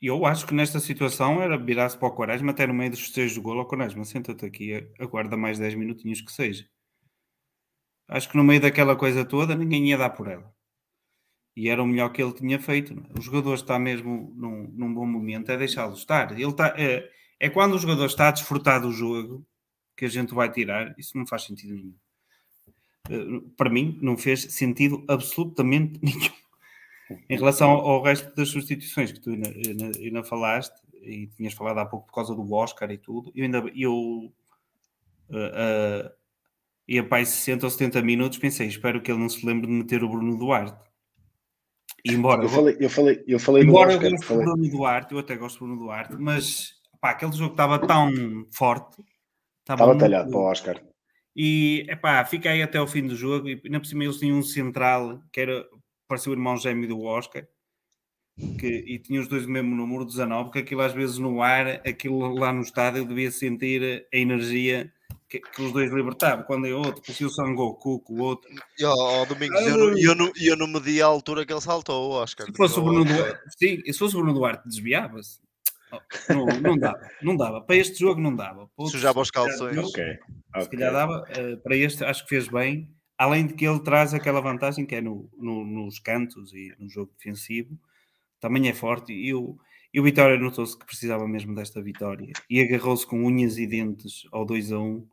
Eu acho que nesta situação era virar-se para o Quaresma até no meio dos festejos do golo Quaresma. Senta-te aqui, aguarda mais 10 minutinhos que seja. Acho que no meio daquela coisa toda ninguém ia dar por ela. E era o melhor que ele tinha feito. É? O jogador está mesmo num, num bom momento, é deixá-lo estar. Ele está, é, é quando o jogador está a desfrutar do jogo que a gente vai tirar. Isso não faz sentido nenhum. Eh, para mim, não fez sentido absolutamente nenhum. Em relação ao resto das substituições que tu ainda, ainda, ainda, falaste, e tinhas falado há pouco por causa do Oscar e tudo, eu ainda eu uh, uh, ia para 60 ou 70 minutos, pensei, espero que ele não se lembre de meter o Bruno Duarte.
E embora eu falei, eu falei, eu falei
embora
Oscar,
eu do Bruno Duarte, eu até gosto do Bruno Duarte, mas pá, aquele jogo estava tão forte,
estava, estava talhado para o Oscar.
E epá, fiquei até ao fim do jogo e ainda por cima eles tinham um central que era parecia o irmão gêmeo do Oscar, que, e tinha os dois do mesmo número, 19, que aquilo às vezes no ar, aquilo lá no estádio, devia sentir a energia que, que os dois libertavam. Quando é outro, parecia o Sangoku com o outro.
E oh, Domingos, eu, não, eu, não, eu não medi a altura que ele saltou, Oscar.
Se fosse o Bruno Duarte, sim, se fosse o Bruno Duarte, desviava-se. Não, não dava, não dava. Para este jogo não dava.
Sujava os calções.
Se okay.
Se calhar dava. Uh, para este acho que fez bem além de que ele traz aquela vantagem que é no, no, nos cantos e no jogo defensivo, também é forte. E o, e o Vitória notou-se que precisava mesmo desta vitória e agarrou-se com unhas e dentes ao 2 a 1.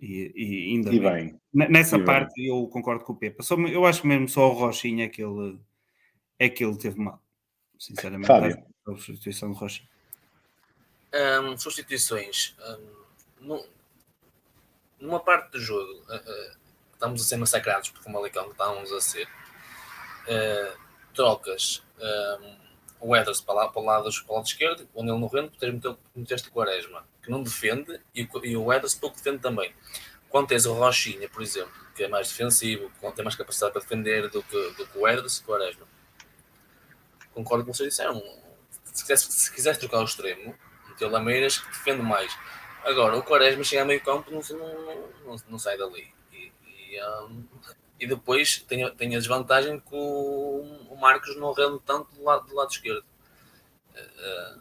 E, e ainda
e bem.
bem. Nessa e parte bem. eu concordo com o Pepa. Só, eu acho que mesmo só o Rochinha é que ele, é que ele teve mal. Sinceramente,
Fábio.
A substituição do Rochinha.
Um, substituições. Um, numa parte do jogo, uh, estamos a ser massacrados por Famalicão, estamos a ser. Uh, trocas um, o Eders para, lá, para, o lado, para o lado esquerdo, onde ele no rende, meteste o Quaresma, que não defende, e, e o Eders pouco defende também. Quando tens o Rochinha, por exemplo, que é mais defensivo, que tem mais capacidade para defender do que, do que o Eders e o Quaresma. Concordo com o que vocês disseram. Se quiseres, se quiseres trocar o extremo, ter o Lameiras que defende mais. Agora, o Quaresma chega a meio campo não, não, não, não sai dali. E, e, um, e, depois tem, tem a desvantagem que o, o Marcos não rende tanto do lado, do lado esquerdo. Uh,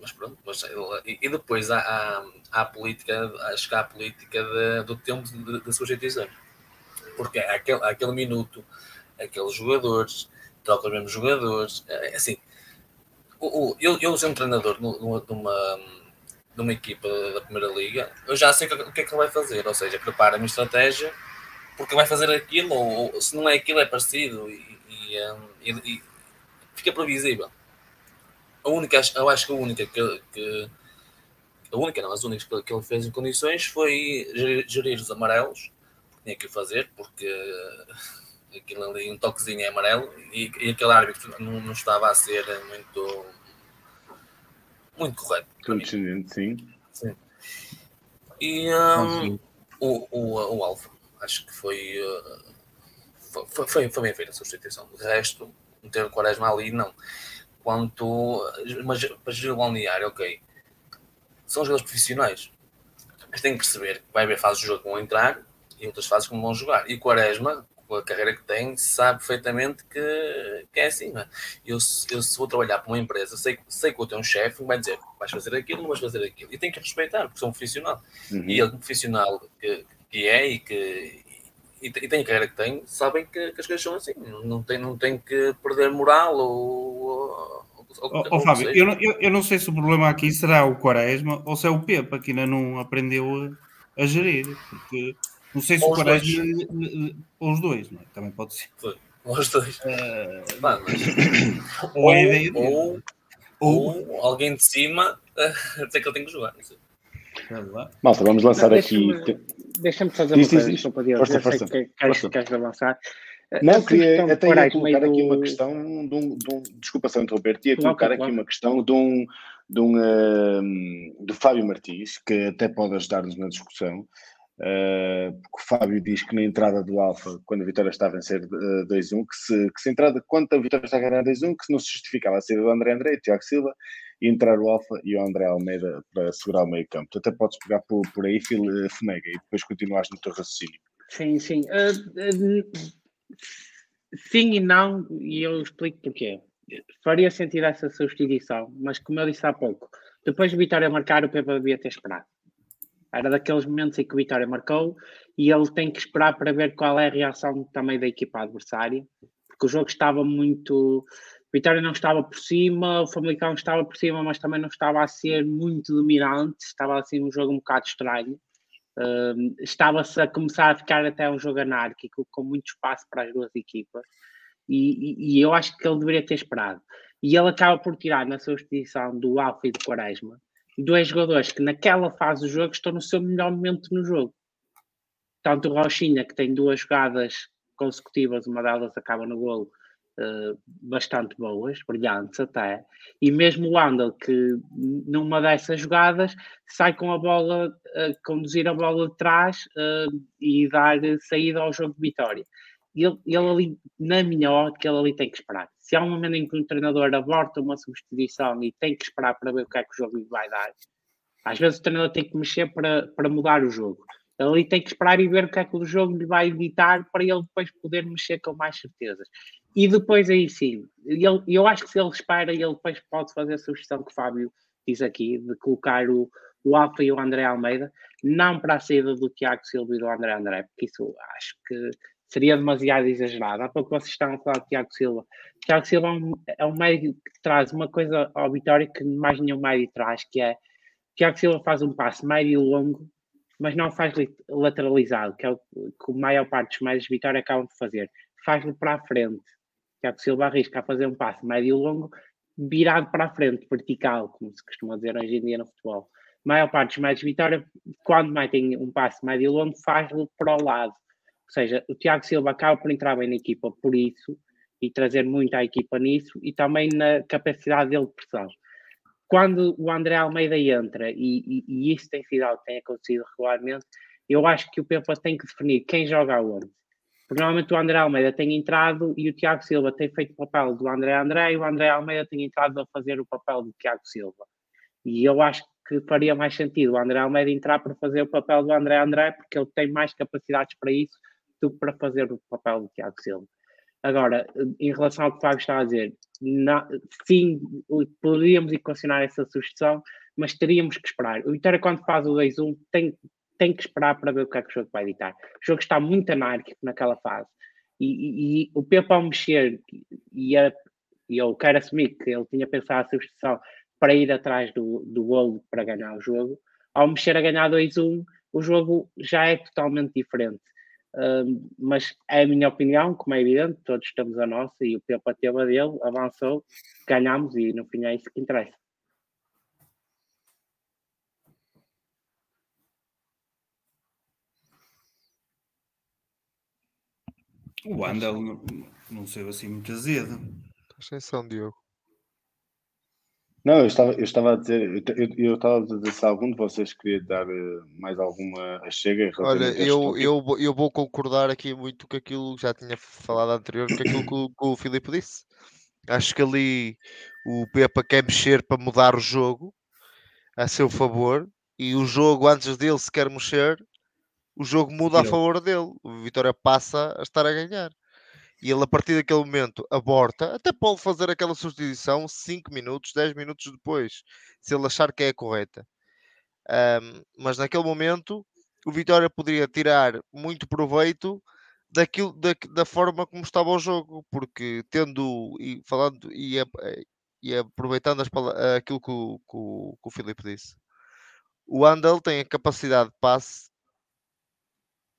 mas pronto, mas, e, e, depois há, há, há, a política, acho que há a política de, do tempo de substituição. Porque aquele, aquele minuto, aqueles jogadores, troca os mesmos jogadores, é, assim, eu, eu sendo treinador numa, numa, equipa da Primeira Liga, eu já sei o que é que ele vai fazer, ou seja, prepara a minha estratégia, porque vai fazer aquilo, ou, ou se não é aquilo, é parecido, e, e, um, e fica previsível. A única, eu acho que a única que, que a única, não, as únicas que, que ele fez em condições foi gerir, gerir os amarelos, tinha que o fazer, porque aquilo ali, um toquezinho é amarelo, e, e aquele árbitro não, não, estava a ser muito muito correto.
Condescendente, sim.
sim. E um, o, o, o Alfa, acho que foi, uh, foi, foi, foi bem feita a substituição. De resto, meter o Quaresma ali, não quanto. Mas para gerir o balneário, ok. São jogadores profissionais. Mas tem que perceber que vai haver fases do jogo que vão entrar e outras fases que vão jogar. E o Quaresma, com a carreira que tem, sabe perfeitamente que, que é assim. Não é? eu, eu, se vou trabalhar para uma empresa, sei, sei que vou ter um chefe que vai dizer vais fazer aquilo, não vais fazer aquilo. E tenho que respeitar, porque sou um profissional. Uhum. E ele, profissional que, que é e que, e, e tem a carreira que tem, sabem que, que, as coisas são assim. Não tem, não tem que perder moral ou. ou,
ou oh, Fábio, eu, eu, eu, não sei se o problema aqui será o Quaresma ou se é o Pepa que ainda não aprendeu a, a gerir. Porque não sei se ou o Quaresma. Ou os dois, não é? também pode ser.
Foi. Os dois. Uh, mas...
ou, ideia
ou, ou, ou alguém de cima dizer que ele tem que jogar. Não sei.
Malta, vamos lançar não, aqui.
Deixa-me fazer uma coisa. Força, força, que queres, queres avançar.
Não, queria até ia colocar aqui uma questão de um, de um desculpa só interromper, ia colocar aqui uma questão de um, de um uh, do Fábio Martins, que até pode ajudar-nos na discussão. Uh, porque o Fábio diz que na entrada do Alfa, quando a vitória estava a vencer uh, 2-1, que se, que se entrada, quando a vitória estava a ganhar 2-1, que não se justificava a saída do André André e Tiago Silva e entrar o Alfa e o André Almeida para segurar o meio campo. Tu até podes pegar por, por aí, eh, Fenega, e depois continuares no teu raciocínio.
Sim, sim. Uh, uh, sim e não, e eu explico porquê. Faria sentido essa substituição, mas como eu disse há pouco, depois de Vitória marcar, o Pepe devia ter esperado. Era daqueles momentos em que o Vitória marcou e ele tem que esperar para ver qual é a reação também da equipa adversária, porque o jogo estava muito Vitória não estava por cima, o Famalicão estava por cima, mas também não estava a ser muito dominante, estava assim um jogo um bocado estranho. Uh, Estava-se a começar a ficar até um jogo anárquico, com muito espaço para as duas equipas, e, e, e, eu acho que ele deveria ter esperado. E ele acaba por tirar na substituição do Alfa e do Quaresma dois jogadores que naquela fase do jogo estão no seu melhor momento no jogo. Tanto o Rochinha, que tem duas jogadas consecutivas, uma delas acaba no golo, eh, bastante boas, brilhantes até, e mesmo o Andal, que numa dessas jogadas sai com a bola, uh, conduzir a bola de trás uh, e dar saída ao jogo de vitória. Ele, ele ali, na minha ótica, ele ali tem que esperar. Se há um momento em que um treinador aborta uma substituição e tem que esperar para ver o que é que o jogo lhe vai dar, às vezes o treinador tem que mexer para, para mudar o jogo. Ele ali tem que esperar e ver o que é que o jogo lhe vai editar para ele depois poder mexer com mais certezas. E depois aí sim, ele, eu acho que se ele espera, ele depois pode fazer a sugestão que o Fábio diz aqui, de colocar o, o Alfa e o André Almeida, não para a saída do Tiago Silva e do André André, porque isso acho que seria demasiado exagerado. Há pouco vocês estavam a falar de Tiago Silva. Tiago Silva é um, é um que traz uma coisa ao Vitória que mais nenhum médio traz, que é Tiago Silva faz um passo médio e longo, mas não faz lateralizado, que é o que a maior parte dos médios de Vitória acabam de fazer. Faz-lhe para a frente Tiago Silva arrisca a fazer um passo médio e longo virado para a frente, vertical, como se costuma dizer hoje em dia no futebol. A maior parte dos médios de Vitória, quando metem um passo médio e longo, faz-lo para o lado. Ou seja, o Tiago Silva acaba por entrar bem na equipa por isso e trazer muito à equipa nisso e também na capacidade dele de pressão. Quando o André Almeida entra, e, e, e isso tem sido algo que tem acontecido regularmente, eu acho que o Pepa tem que definir quem joga aonde. Porque normalmente o André Almeida tem entrado e o Tiago Silva tem feito o papel do André André e o André Almeida tem entrado a fazer o papel do Tiago Silva. E eu acho que faria mais sentido o André Almeida entrar para fazer o papel do André André, porque ele tem mais capacidades para isso que para fazer o papel do Tiago Silva. Agora, em relação ao que o Fábio está a dizer, não, sim, poderíamos equacionar essa sugestão, mas teríamos que esperar. O Vitória, quando faz o 2-1, tem, tem que esperar para ver o que é que o jogo vai editar. O jogo está muito anárquico naquela fase. E, e, e o Pepe ao mexer, e, a, e eu quero assumir que ele tinha pensado a substituição para ir atrás do, do golo para ganhar o jogo, ao mexer a ganhar 2-1, o jogo já é totalmente diferente mas é a minha opinião, como é evidente, todos temos a nossa e o Pepa teve a dele, avançou, ganhamos e no fim é isso que interessa.
O Andel não, não saiu assim muito azedo.
Atenção, Diogo.
Não, eu estava, eu estava a dizer, eu, eu estava a dizer se algum de vocês queria dar eh, mais alguma chega.
Olha, eu, eu, eu vou concordar aqui muito com aquilo que já tinha falado anterior, com aquilo que o, que o Filipe disse. Acho que ali o Pepa quer mexer para mudar o jogo a seu favor e o jogo antes dele se quer mexer, o jogo muda a favor dele. O Vitória passa a estar a ganhar e ele a partir daquele momento aborta, até pode fazer aquela substituição 5 minutos, 10 minutos depois, se ele achar que é a correta. Um, mas naquele momento o Vitória poderia tirar muito proveito daquilo, da, da forma como estava o jogo, porque tendo e falando e, e aproveitando as, aquilo que o, que, o, que o Filipe disse, o Andel tem a capacidade de passe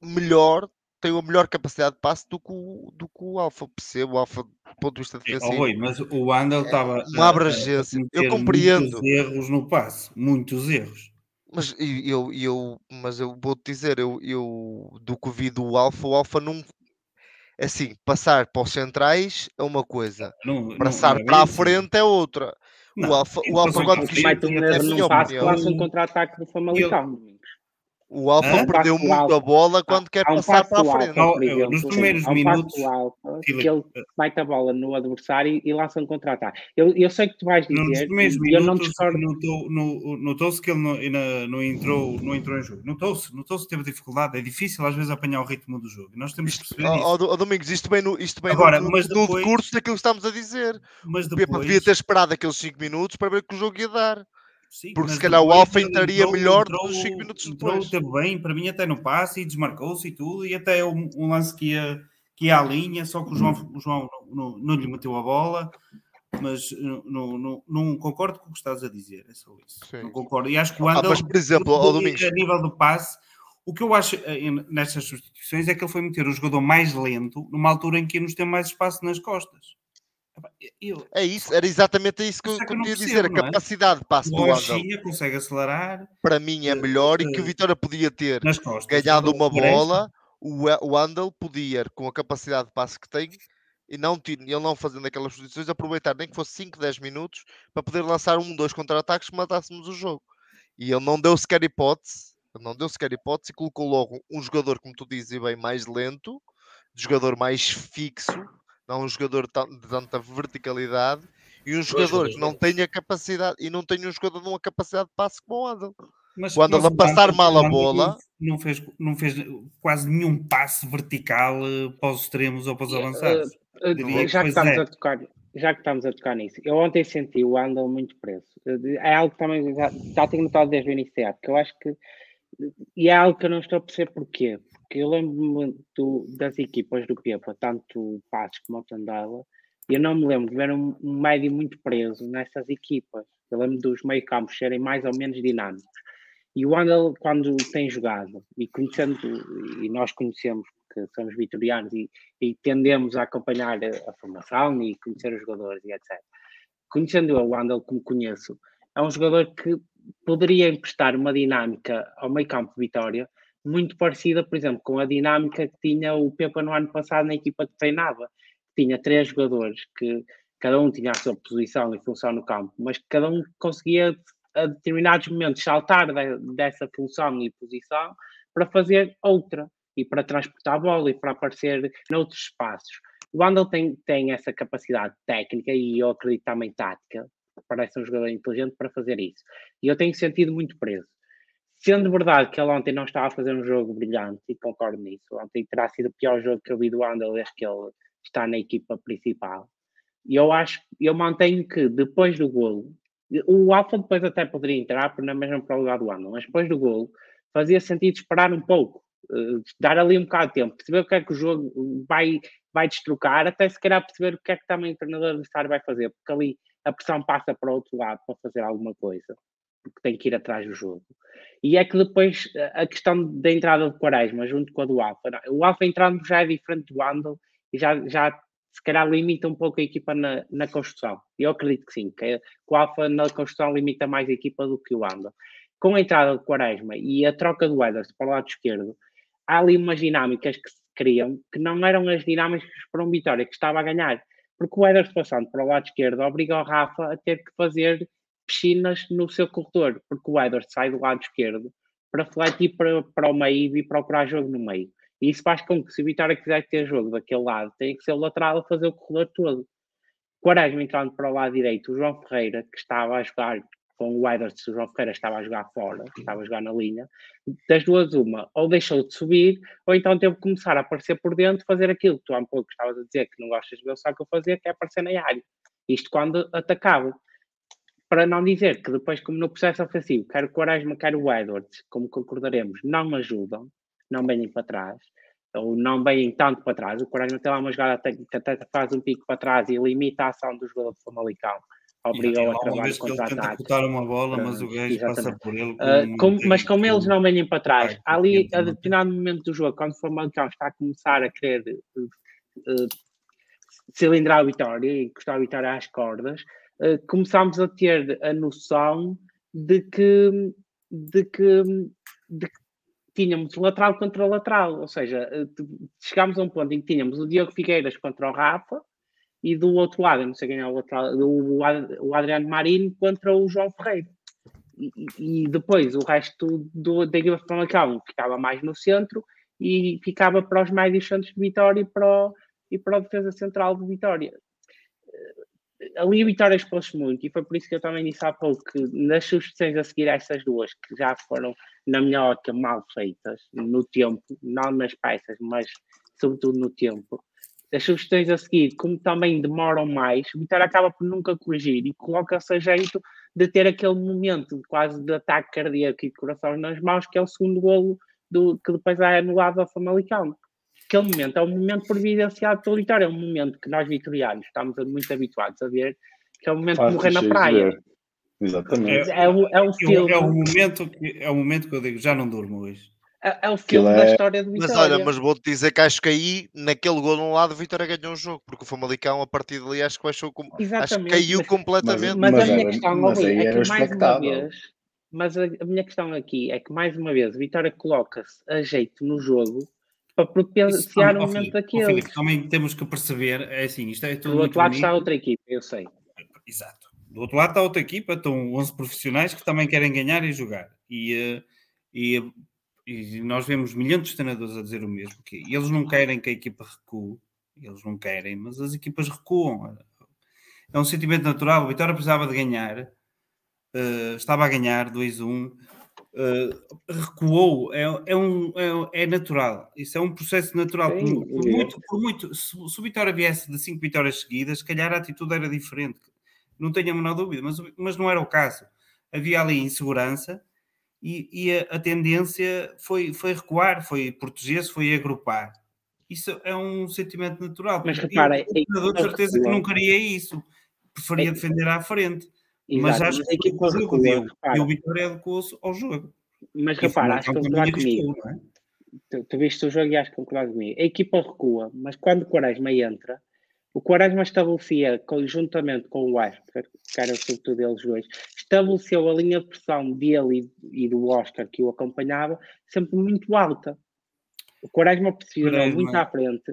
melhor tem uma melhor capacidade de passe do que o, do que o Alfa. Percebo, o Alfa, do ponto de vista defensivo.
Oh, Rui, mas o Andel estava.
É uma abrangência. Eu compreendo.
Muitos erros no passe, muitos erros.
Mas eu, eu, mas eu vou-te dizer, eu, eu do que vi do Alfa, o Alfa não. Assim, passar para os centrais é uma coisa, não, passar não, não é para a frente é outra. o Alfa, o Alfa quando
quis. Ter um erro num passe lança um contra-ataque do Famalicão.
O Alfa Hã? perdeu muito alto. a bola quando há, quer há um passar para a frente.
Alto, exemplo, nos primeiros um minutos.
Alto, que ele mete a bola no adversário e lança um contra-ataque. Eu, eu sei que tu vais dizer. Nos
primeiros eu minutos, notou-se que ele não, não, entrou, não entrou em jogo. Notou-se, notou-se que teve dificuldade. É difícil às vezes apanhar o ritmo do jogo. Nós temos que perceber.
Ó, oh, Domingos, isto bem no, isto bem Agora, no, mas no depois, curso daquilo que estamos a dizer. Mas depois, o Pepa devia ter esperado aqueles 5 minutos para ver o que o jogo ia dar. Sim, Porque se calhar o Alfa entraria entrou, melhor entrou, dos 5 minutos depois.
Teve bem, para mim até no passe e desmarcou-se e tudo, e até um, um, lance que ia, que ia à linha, só que o João, o João não, não, não lhe meteu a bola, mas não, não, não, concordo com o que estás a dizer, é só isso. Sim. Não concordo. E acho que o Andal, ah,
mas, por exemplo, ao Domingos...
a nível do passe, o que eu acho eh, nestas substituições é que ele foi meter o jogador mais lento numa altura em que nos tem mais espaço nas costas.
Eu, é isso, era exatamente isso que, eu, que eu queria dizer. A é? capacidade de passe do
Andal consegue acelerar.
Para mim é melhor uh, e que o Vitória podia ter costas, ganhado uma bola. O, o Andal podia, com a capacidade de passe que tem, e não, ele não fazendo aquelas posições, aproveitar nem que fosse 5, 10 minutos para poder lançar um, dois contra-ataques que matássemos o jogo. E ele não deu sequer hipótese, não deu sequer hipótese e colocou logo um jogador, como tu dizes, bem mais lento, jogador mais fixo, não um jogador de tanta verticalidade e um jogador que não tenha capacidade e não tem um jogador de uma capacidade de passe como o Andal. Mas, o Andal a passar mal a bola
não fez, não fez quase nenhum passe vertical eh, para os extremos ou para os avançados. Uh,
uh, já, que estamos é. a tocar, já que estamos a tocar nisso, eu ontem senti o Andal muito preso. É algo que também já, já tenho notado desde o início da época. Eu acho que e é algo que eu não estou a perceber porquê eu lembro-me das equipas do Pepa, tanto o Passos como o Tandela, e eu não me lembro de ver um, um médio muito preso nessas equipas. Eu lembro dos meio-campos serem mais ou menos dinâmicos. E o Andal, quando tem jogado, e conhecendo, e nós conhecemos, porque somos vitorianos e, e tendemos a acompanhar a, a, formação e conhecer os jogadores e etc. Conhecendo o Andal como conheço, é um jogador que poderia emprestar uma dinâmica ao meio-campo de Vitória muito parecida, por exemplo, com a dinâmica que tinha o Pepa no ano passado na equipa que treinava. Tinha três jogadores que cada um tinha a sua posição e função no campo, mas cada um conseguia a determinados momentos saltar de, dessa função e posição para fazer outra e para transportar a bola e para aparecer noutros espaços. O Andal tem, tem essa capacidade técnica e eu acredito também tática, parece um jogador inteligente para fazer isso. E eu tenho sentido muito preso. Sendo verdade que ele ontem não estava a fazer um jogo brilhante, e concordo nisso, ontem terá sido o pior jogo que eu vi do Andel desde que ele está na equipa principal. E eu acho, eu mantenho que depois do golo, o Alfa depois até poderia entrar na mesma lugar do Andel, mas depois do golo fazia sentido esperar um pouco, uh, dar ali um bocado de tempo, perceber o que é que o jogo vai, vai destrocar, até se calhar perceber o que é que também o treinador adversário vai fazer, porque ali a pressão passa para o outro lado para fazer alguma coisa porque tem que ir atrás do jogo. E é que depois a questão da entrada de Quaresma junto com a do Alfa, o Alfa entrando já é diferente do Andal e já, já se calhar limita um pouco a equipa na, na construção. Eu acredito que sim, que, o Alfa na construção limita mais a equipa do que o Andal. Com a entrada de Quaresma e a troca do Weathers para o lado esquerdo, há ali umas dinâmicas que se criam que não eram as dinâmicas para um Vitória que estava a ganhar. Porque o Weathers passando para o lado esquerdo obriga o Rafa a ter que fazer piscinas no seu corredor, porque o Edward sai do lado esquerdo para fletir para, para o meio e procurar jogo no meio. E isso faz com que, se o Vitória quiser ter jogo daquele lado, tem que ser o lateral a fazer o corredor todo. Quaresma entrando para o lado direito, o João Ferreira, que estava a jogar com o Edwards, o João Ferreira estava a jogar fora, estava a jogar na linha, das duas uma, ou deixou de subir, ou então teve que começar a aparecer por dentro, fazer aquilo que tu há um pouco estavas a dizer que não gostas de ver só que eu fazia, que é aparecer na área. Isto quando atacava para não dizer que depois, como no processo ofensivo, quer o Quaresma, quer o Edwards, como concordaremos, não ajudam, não vêm para trás, ou não vêm tanto para trás. O Quaresma tem lá uma jogada que até faz um pico para trás e limita a ação do jogador de Famalicão. Obrigou a trabalhar contra-ataque.
uma bola, mas o gajo Exatamente. passa por ele.
Uh, com, mas como eles não vêm para trás, Ai, ali, a determinado momento do jogo, quando o Famalicão está a começar a querer uh, cilindrar a vitória e encostar a vitória às cordas, uh, começámos a ter a noção de que, de que, de que tínhamos lateral contra lateral, ou seja, uh, chegámos a um ponto em que tínhamos o Diogo Figueiras contra o Rafa e do outro lado, não sei quem é o lateral, o, Adriano Marinho contra o João Ferreira. E, depois o resto do, da equipa Famalicão ficava mais no centro e ficava para os médios centros de Vitória e para, o, e para a defesa central de Vitória ali Vitória expôs muito e foi por isso que eu também disse há pouco que nas substituições a seguir a essas duas, que já foram, na minha ótica, mal feitas no tempo, não nas peças, mas sobretudo no tempo, as substituições a seguir, como também demoram mais, o Vitória acaba por nunca corrigir e coloca-se a jeito de ter aquele momento quase de ataque cardíaco e de coração nas mãos, que é o segundo golo do, que depois é anulado ao Famalicão aquele momento é um momento providenciado pelo Vitória, é um momento que nós vitorianos estamos muito habituados a ver, que é o momento Faz de morrer na praia.
Exatamente.
É, é, o, é, o filme.
É o, momento que, é o momento que eu digo, já não durmo hoje.
É, é o filme é... da história do Vitória.
Mas olha, mas vou-te dizer que acho que aí, naquele gol de um lado, o Vitória ganhou o jogo, porque o Famalicão, a partir dali, acho que baixou, acho que caiu
mas,
completamente.
Mas, mas, a minha questão, mas é que mais uma vez, mas a, a, minha questão aqui é que mais uma vez, o Vitória coloca-se a jeito no jogo para providenciar um momento daquele.
também temos que perceber, é assim, isto é tudo.
Do outro lado bonito. está outra equipa, eu sei.
Exato. Do outro lado está outra equipa, estão 11 profissionais que também querem ganhar e jogar. E, eh, e, e nós vemos milhões de treinadores a dizer o mesmo, que eles não querem que a equipa recue, eles não querem, mas as equipas recuam. É um sentimento natural. O Vitória precisava de ganhar, uh, estava a ganhar 2-1 uh, recuou, é, é, um, é, é, natural, isso é um processo natural. Sim, por, por, muito, por muito, se, se o Vitória viesse de cinco vitórias seguidas, se calhar a atitude era diferente, não tenho a menor dúvida, mas, mas não era o caso. Havia ali insegurança e, e a, a, tendência foi, foi recuar, foi proteger-se, foi agrupar. Isso é um sentimento natural.
Mas repara,
eu, eu, de certeza que não queria isso, preferia defender à frente. Exato, mas acho que
que
o jogo deu e o Vitória adequou-se ao jogo.
Mas repara, acho que concordas comigo. É? tu, tu viste o jogo e acho que concordas comigo. A equipa recua, mas quando o Quaresma entra, o Quaresma estabelecia, conjuntamente com o Oscar, que era sobretudo deles dois, estabeleceu a linha de pressão dele e, e do Oscar que o acompanhava sempre muito alta. O Quaresma pressionou muito à frente.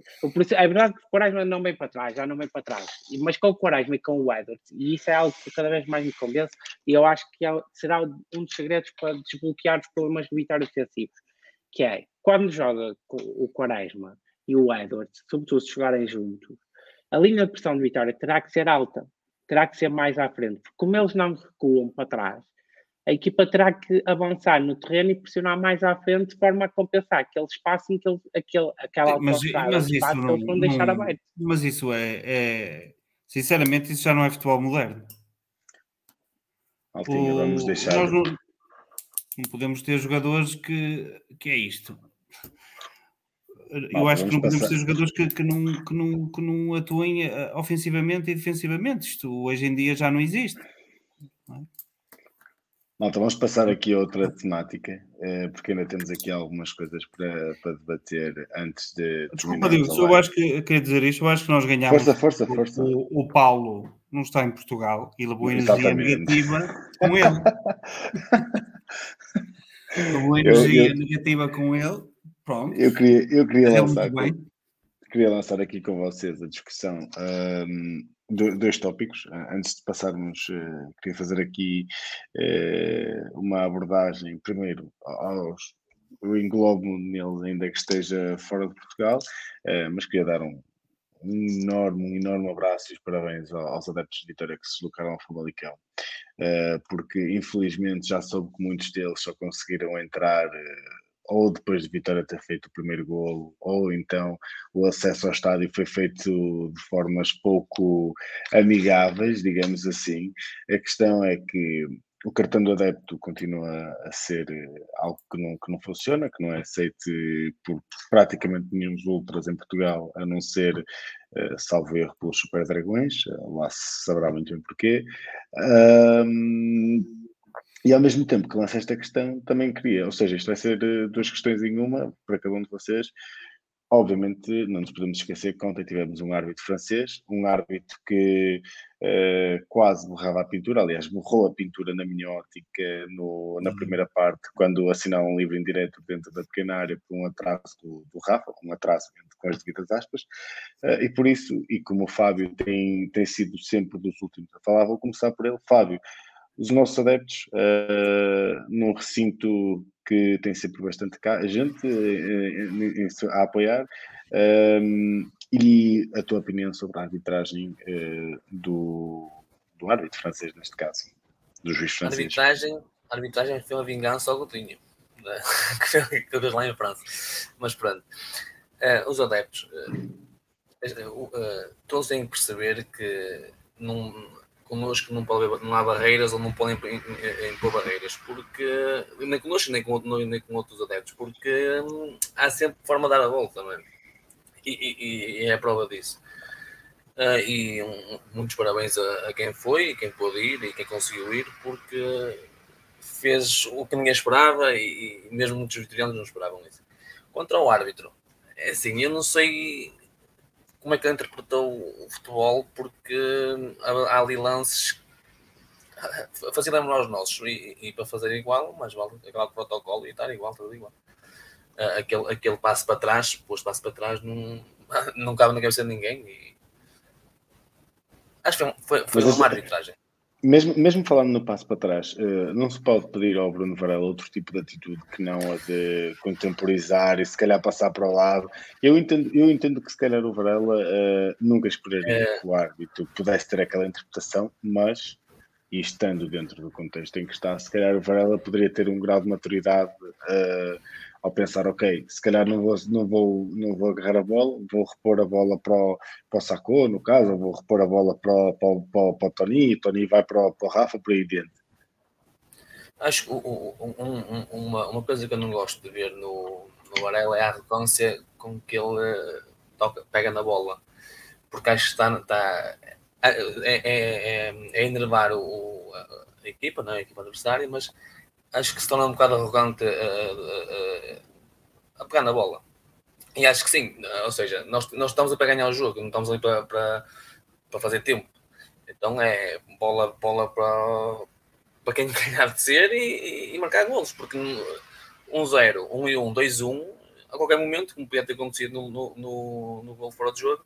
É verdade que o Quaresma não vem para trás, já não vem para trás. Mas com o Quaresma e com o Edwards, e isso é algo que cada vez mais me convence, e eu acho que é, será um dos segredos para desbloquear os problemas de vitória defensivos. Que é, quando joga o Quaresma e o Edwards, sobretudo se jogarem juntos, a linha de pressão de vitória terá que ser alta. terá que ser mais à frente, porque como eles não recuam para trás, a equipa terá que avançar no terreno e pressionar mais à frente de forma a compensar aquele espaço em que ele, aquele, aquela
mas, mas isso não,
que eles vão deixar
não,
aberto.
Mas isso é, é, Sinceramente, isso já não é futebol moderno.
Altinha, o, vamos deixar.
Nós não, não, podemos ter jogadores que, que é isto. Eu acho que não podemos passar. ter jogadores que, que, não, que, não, que não atuem eh, ofensivamente e defensivamente. Isto hoje em dia já não existe. É?
Malta, vamos passar aqui a outra temática, eh, porque ainda temos aqui algumas coisas para, para debater antes de.
Desculpa, Diego, eu acho que queria dizer isto, eu acho que nós ganhámos.
Força, força, força.
O, o Paulo não está em Portugal e levou energia negativa com ele. levou energia eu, eu, negativa com ele. Pronto.
Eu queria, eu queria lançar. Queria lançar aqui com vocês a discussão. Um, dois tópicos. Antes de passarmos, eh, queria fazer aqui eh, uma abordagem, primeiro, aos. Eu englobo neles, ainda que esteja fora de Portugal, eh, mas queria dar um, um enorme, um enorme abraço e os parabéns aos adeptos de Vitória que se deslocaram ao Famalicão, porque infelizmente já soube que muitos deles só conseguiram entrar ou depois de Vitória ter feito o primeiro golo, ou então o acesso ao estádio foi feito de formas pouco amigáveis, digamos assim. A questão é que o cartão do adepto continua a ser algo que não, que não funciona, que não é aceito por praticamente nenhum dos ultras em Portugal, a não ser, uh, salvo erro, pelos Super Dragões, lá se saberá muito bem porquê. Um, e ao mesmo tempo que lança esta questão, também queria, ou seja, isto vai ser eh, duas questões em uma para cada um de vocês. Obviamente, não nos podemos esquecer que ontem tivemos um árbitro francês, um árbitro que uh, quase borrava a pintura, aliás, borrou a pintura na minha ótica no, na uhum. primeira parte, quando assinaram um livro em direto dentro da pequena área por um atraso do, do Rafa, um atraso com as devidas aspas, uh, e por isso, e como o Fábio tem, tem sido sempre dos últimos a falar, vou começar por ele. Fábio, os nossos adeptos uh, num recinto que tem sempre bastante gente uh, a apoiar uh, e a tua opinião sobre a arbitragem uh, do, do árbitro francês neste caso, do juiz francês.
A arbitragem, arbitragem foi uma vingança ao Coutinho né? que fez lá em França, mas pronto os adeptos todos têm que perceber que num, connosco não, pode haver, não há barreiras ou não podem impor barreiras, porque nem connosco nem com, nem com outros adeptos, porque hum, há sempre forma de dar a volta, não é? E, e, e é a prova disso. Uh, e um, muitos parabéns a, a, quem foi, quem pôde ir e quem conseguiu ir, porque fez o que ninguém esperava e, e mesmo muitos vitorianos não esperavam isso. Contra o árbitro, é assim, eu não sei como é que ele interpretou o futebol, porque há, ali lances fazia lembrar os nossos e, e, para fazer igual, mas vale aquele protocolo e estar igual, tudo igual. Ah, aquele, aquele passo para trás, pôs passo para trás, não, não cabe na cabeça de ninguém. E... Acho que foi, foi, foi uma arbitragem.
Mesmo, mesmo falando no passo para trás, uh, não se pode pedir ao Bruno Varela outro tipo de atitude que não a de contemporizar e se calhar passar para o lado. Eu entendo, eu entendo que se calhar o Varela uh, nunca esperaria é... que o árbitro pudesse ter aquela interpretação, mas e estando dentro do contexto em que está, se calhar o Varela poderia ter um grau de maturidade uh, ao pensar, ok, se calhar não vou, não vou, não vou agarrar a bola, vou repor a bola para o, para o Sacô, no caso, vou repor a bola para, o, para, para, para o Tony, e o Tony vai para o, para o Rafa, por aí dentro.
Acho que um, uma, uma coisa que eu não gosto de ver no, no Varela é a arrogância com que ele eh, toca, pega na bola, porque acho que está, está é, é, é, é enervar o, a, a equipa, não é? a equipa adversária, mas acho que se torna um bocado arrogante a, a, a, pegar na bola. E acho que sim, ou seja, nós, nós estamos a para ganhar o jogo, não estamos ali para, para, para fazer tempo. Então é bola, bola para, para quem ganhar de ser e, e marcar golos, porque 1-0, 1-1, 2-1, a qualquer momento, como podia ter acontecido no, no, no, no gol fora de jogo,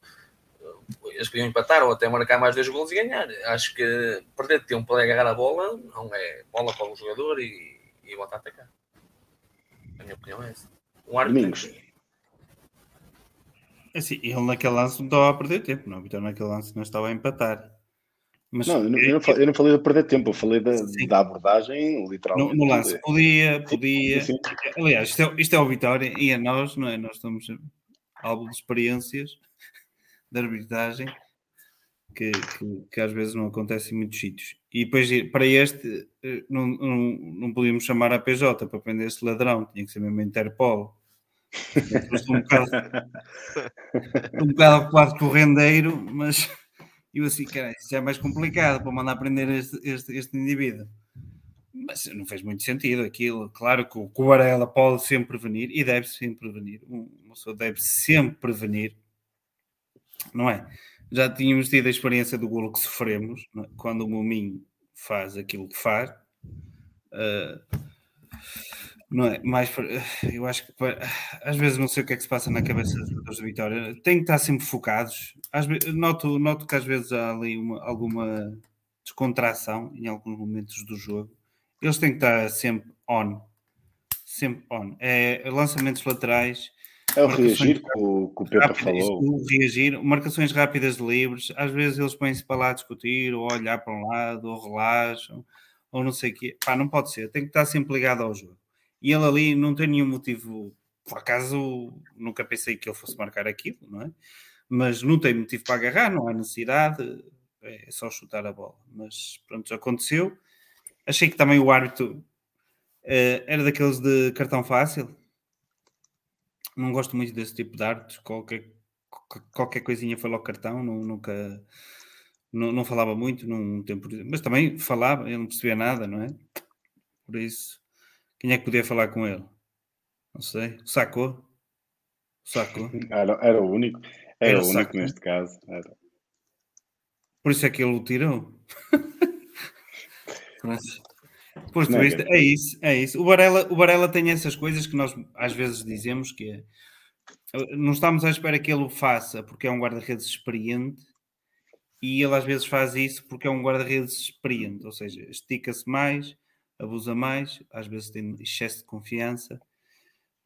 eles podiam empatar ou até marcar mais dois gols e ganhar. Acho que perder tempo para agarrar a bola não é bola para o jogador e, e voltar a atacar. A minha opinião é essa. Um
Domingos.
É assim, ele naquele lance não estava a perder tempo, não. Então naquele lance não estava a empatar.
Mas, não, eu não, eu, não falei, eu não falei de perder tempo, eu falei da, da abordagem, literalmente.
No, no lance, podia, podia. Sim. Aliás, isto é, isto é o Vitória e a nós, não é? Nós estamos algo de experiências de arbitragem que, que, que, às vezes não acontece em muitos sítios. E depois, para este, eh, não, não, não podíamos chamar a PJ para prender este ladrão, tinha que ser mesmo a Interpol. Estou um bocado, um bocado ocupado com o rendeiro, mas eu assim, cara, isso é mais complicado para mandar prender este, este, este indivíduo. Mas não fez muito sentido aquilo. Claro que o, que o Varela pode sempre prevenir e deve sempre prevenir. Uma pessoa deve sempre prevenir, não é? Já tínhamos tido a experiência do golo que sofremos é? quando o Muminho faz aquilo que faz. Uh, não é? Mais, eu acho que às vezes não sei o que é que se passa na cabeça dos jogadores de Vitória. Tem que estar sempre focados. Às noto, noto que às vezes há ali uma, alguma descontração em alguns momentos do jogo. Eles têm que estar sempre on. Sempre on. É, lançamentos laterais.
É o reagir que o, que o Pepe falou.
O reagir, marcações rápidas de livres. Às vezes eles põem-se para lá a discutir, ou olhar para um lado, ou relaxam, ou não sei o quê. Pá, não pode ser. Tem que estar sempre ligado ao jogo e ele ali não tem nenhum motivo. Por acaso, nunca pensei que ele fosse marcar aquilo, não é? Mas não tem motivo para agarrar, não há necessidade, é só chutar a bola. Mas pronto, aconteceu. Achei que também o árbitro uh, era daqueles de cartão fácil. Não gosto muito desse tipo de árbitros. Qualquer, qualquer coisinha foi logo cartão, não, nunca. Não, não falava muito num tempo, mas também falava, ele não percebia nada, não é? Por isso, quem é que podia falar com ele? Não sei. Sacou? Sacou?
Era, era o único. Era, era o único neste caso. Era.
Por isso é que ele o tirou. Pois tu viste, é isso, é isso. O Varela, o Varela tem essas coisas que nós às vezes dizemos que é, não estamos à espera que ele o faça porque é um guarda-redes experiente e ele às vezes faz isso porque é um guarda-redes experiente, ou seja, estica-se mais, abusa mais, às vezes tem excesso de confiança.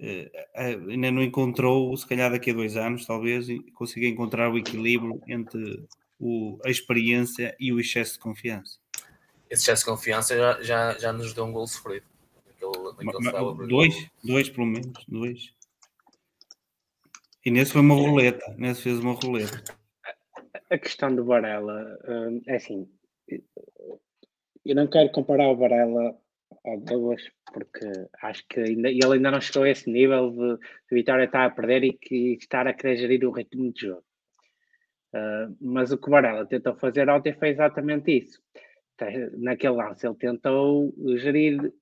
Uh, uh, ainda não encontrou, se calhar daqui a dois anos, talvez, consiga encontrar o equilíbrio entre o, a experiência e o excesso de confiança.
Esse excesso de confiança já, já, já nos deu um gol sofrido.
Naquele, naquele dois, dois pelo menos, dois. E nesse foi uma roleta, nesse fez uma roleta.
A questão do Varela hum, é assim, eu não quero comparar o Varela ao Douglas, porque acho que ainda, ele ainda não chegou a esse nível de, de Vitória estar a perder e que estar a querer gerir o ritmo de jogo. Uh, mas o que o Varela tentou fazer ontem foi exatamente isso. Naquele lance, ele tentou gerir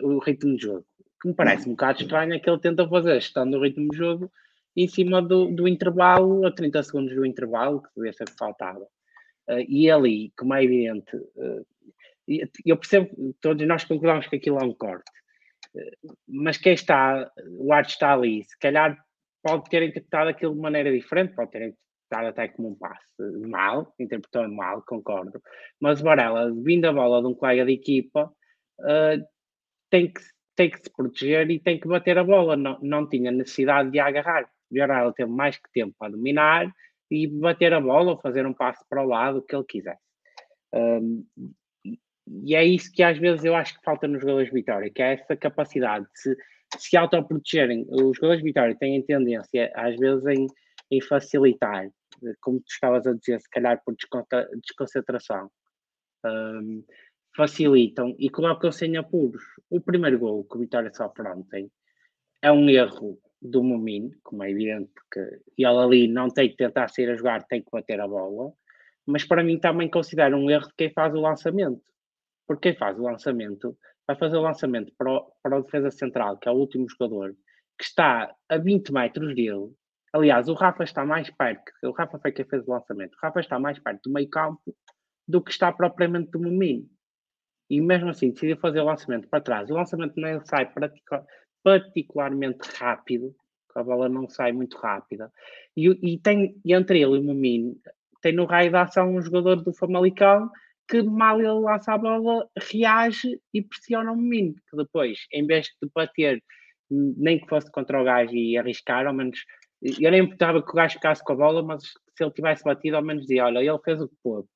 o ritmo de jogo. O que me parece um bocado estranho é que ele tentou fazer a gestão do ritmo de jogo em cima do, do intervalo, a 30 segundos do intervalo, que devia ser que faltava. Uh, e ali, como é evidente, uh, eu percebo, todos nós concordamos que aquilo é um corte, mas quem está, o arte está ali, se calhar pode ter interpretado aquilo de maneira diferente, pode ter até como um passe mal, interpretou mal, concordo, mas Varela, vindo a bola de um colega de equipa, uh, tem, que, tem que se proteger e tem que bater a bola, não, não tinha necessidade de agarrar. Varela teve mais que tempo para dominar e bater a bola ou fazer um passe para o lado, o que ele quisesse. Um, e é isso que às vezes eu acho que falta nos jogadores de Vitória, que é essa capacidade de se, se autoprotegerem. Os jogadores de Vitória têm tendência, às vezes, em, em facilitar, como tu estavas a dizer, se calhar por desconcentração. Um, facilitam e colocam-se em apuros. O primeiro gol que o Vitória sofre ontem é um erro do Momino, como é evidente, porque ele ali não tem que tentar sair a jogar, tem que bater a bola, mas para mim também considero um erro de quem faz o lançamento porque quem faz o lançamento vai fazer o lançamento para o, para o defesa central, que é o último jogador, que está a 20 metros dele. Aliás, o Rafa está mais perto, o Rafa foi quem fez o lançamento, o Rafa está mais perto do meio campo do que está propriamente do Momino. E mesmo assim decidiu fazer o lançamento para trás. O lançamento não sai particularmente rápido, a bola não sai muito rápida. E, e tem e entre ele e o Momino, tem no raio de ação um jogador do Famalicão que mal ele lança a bola, reage e pressiona o menino, que depois, em vez de bater, nem que fosse contra o gajo e arriscar, ao menos, eu nem importava que o gajo ficasse com a bola, mas se ele tivesse batido, ao menos dizia, olha, ele fez o que pôde.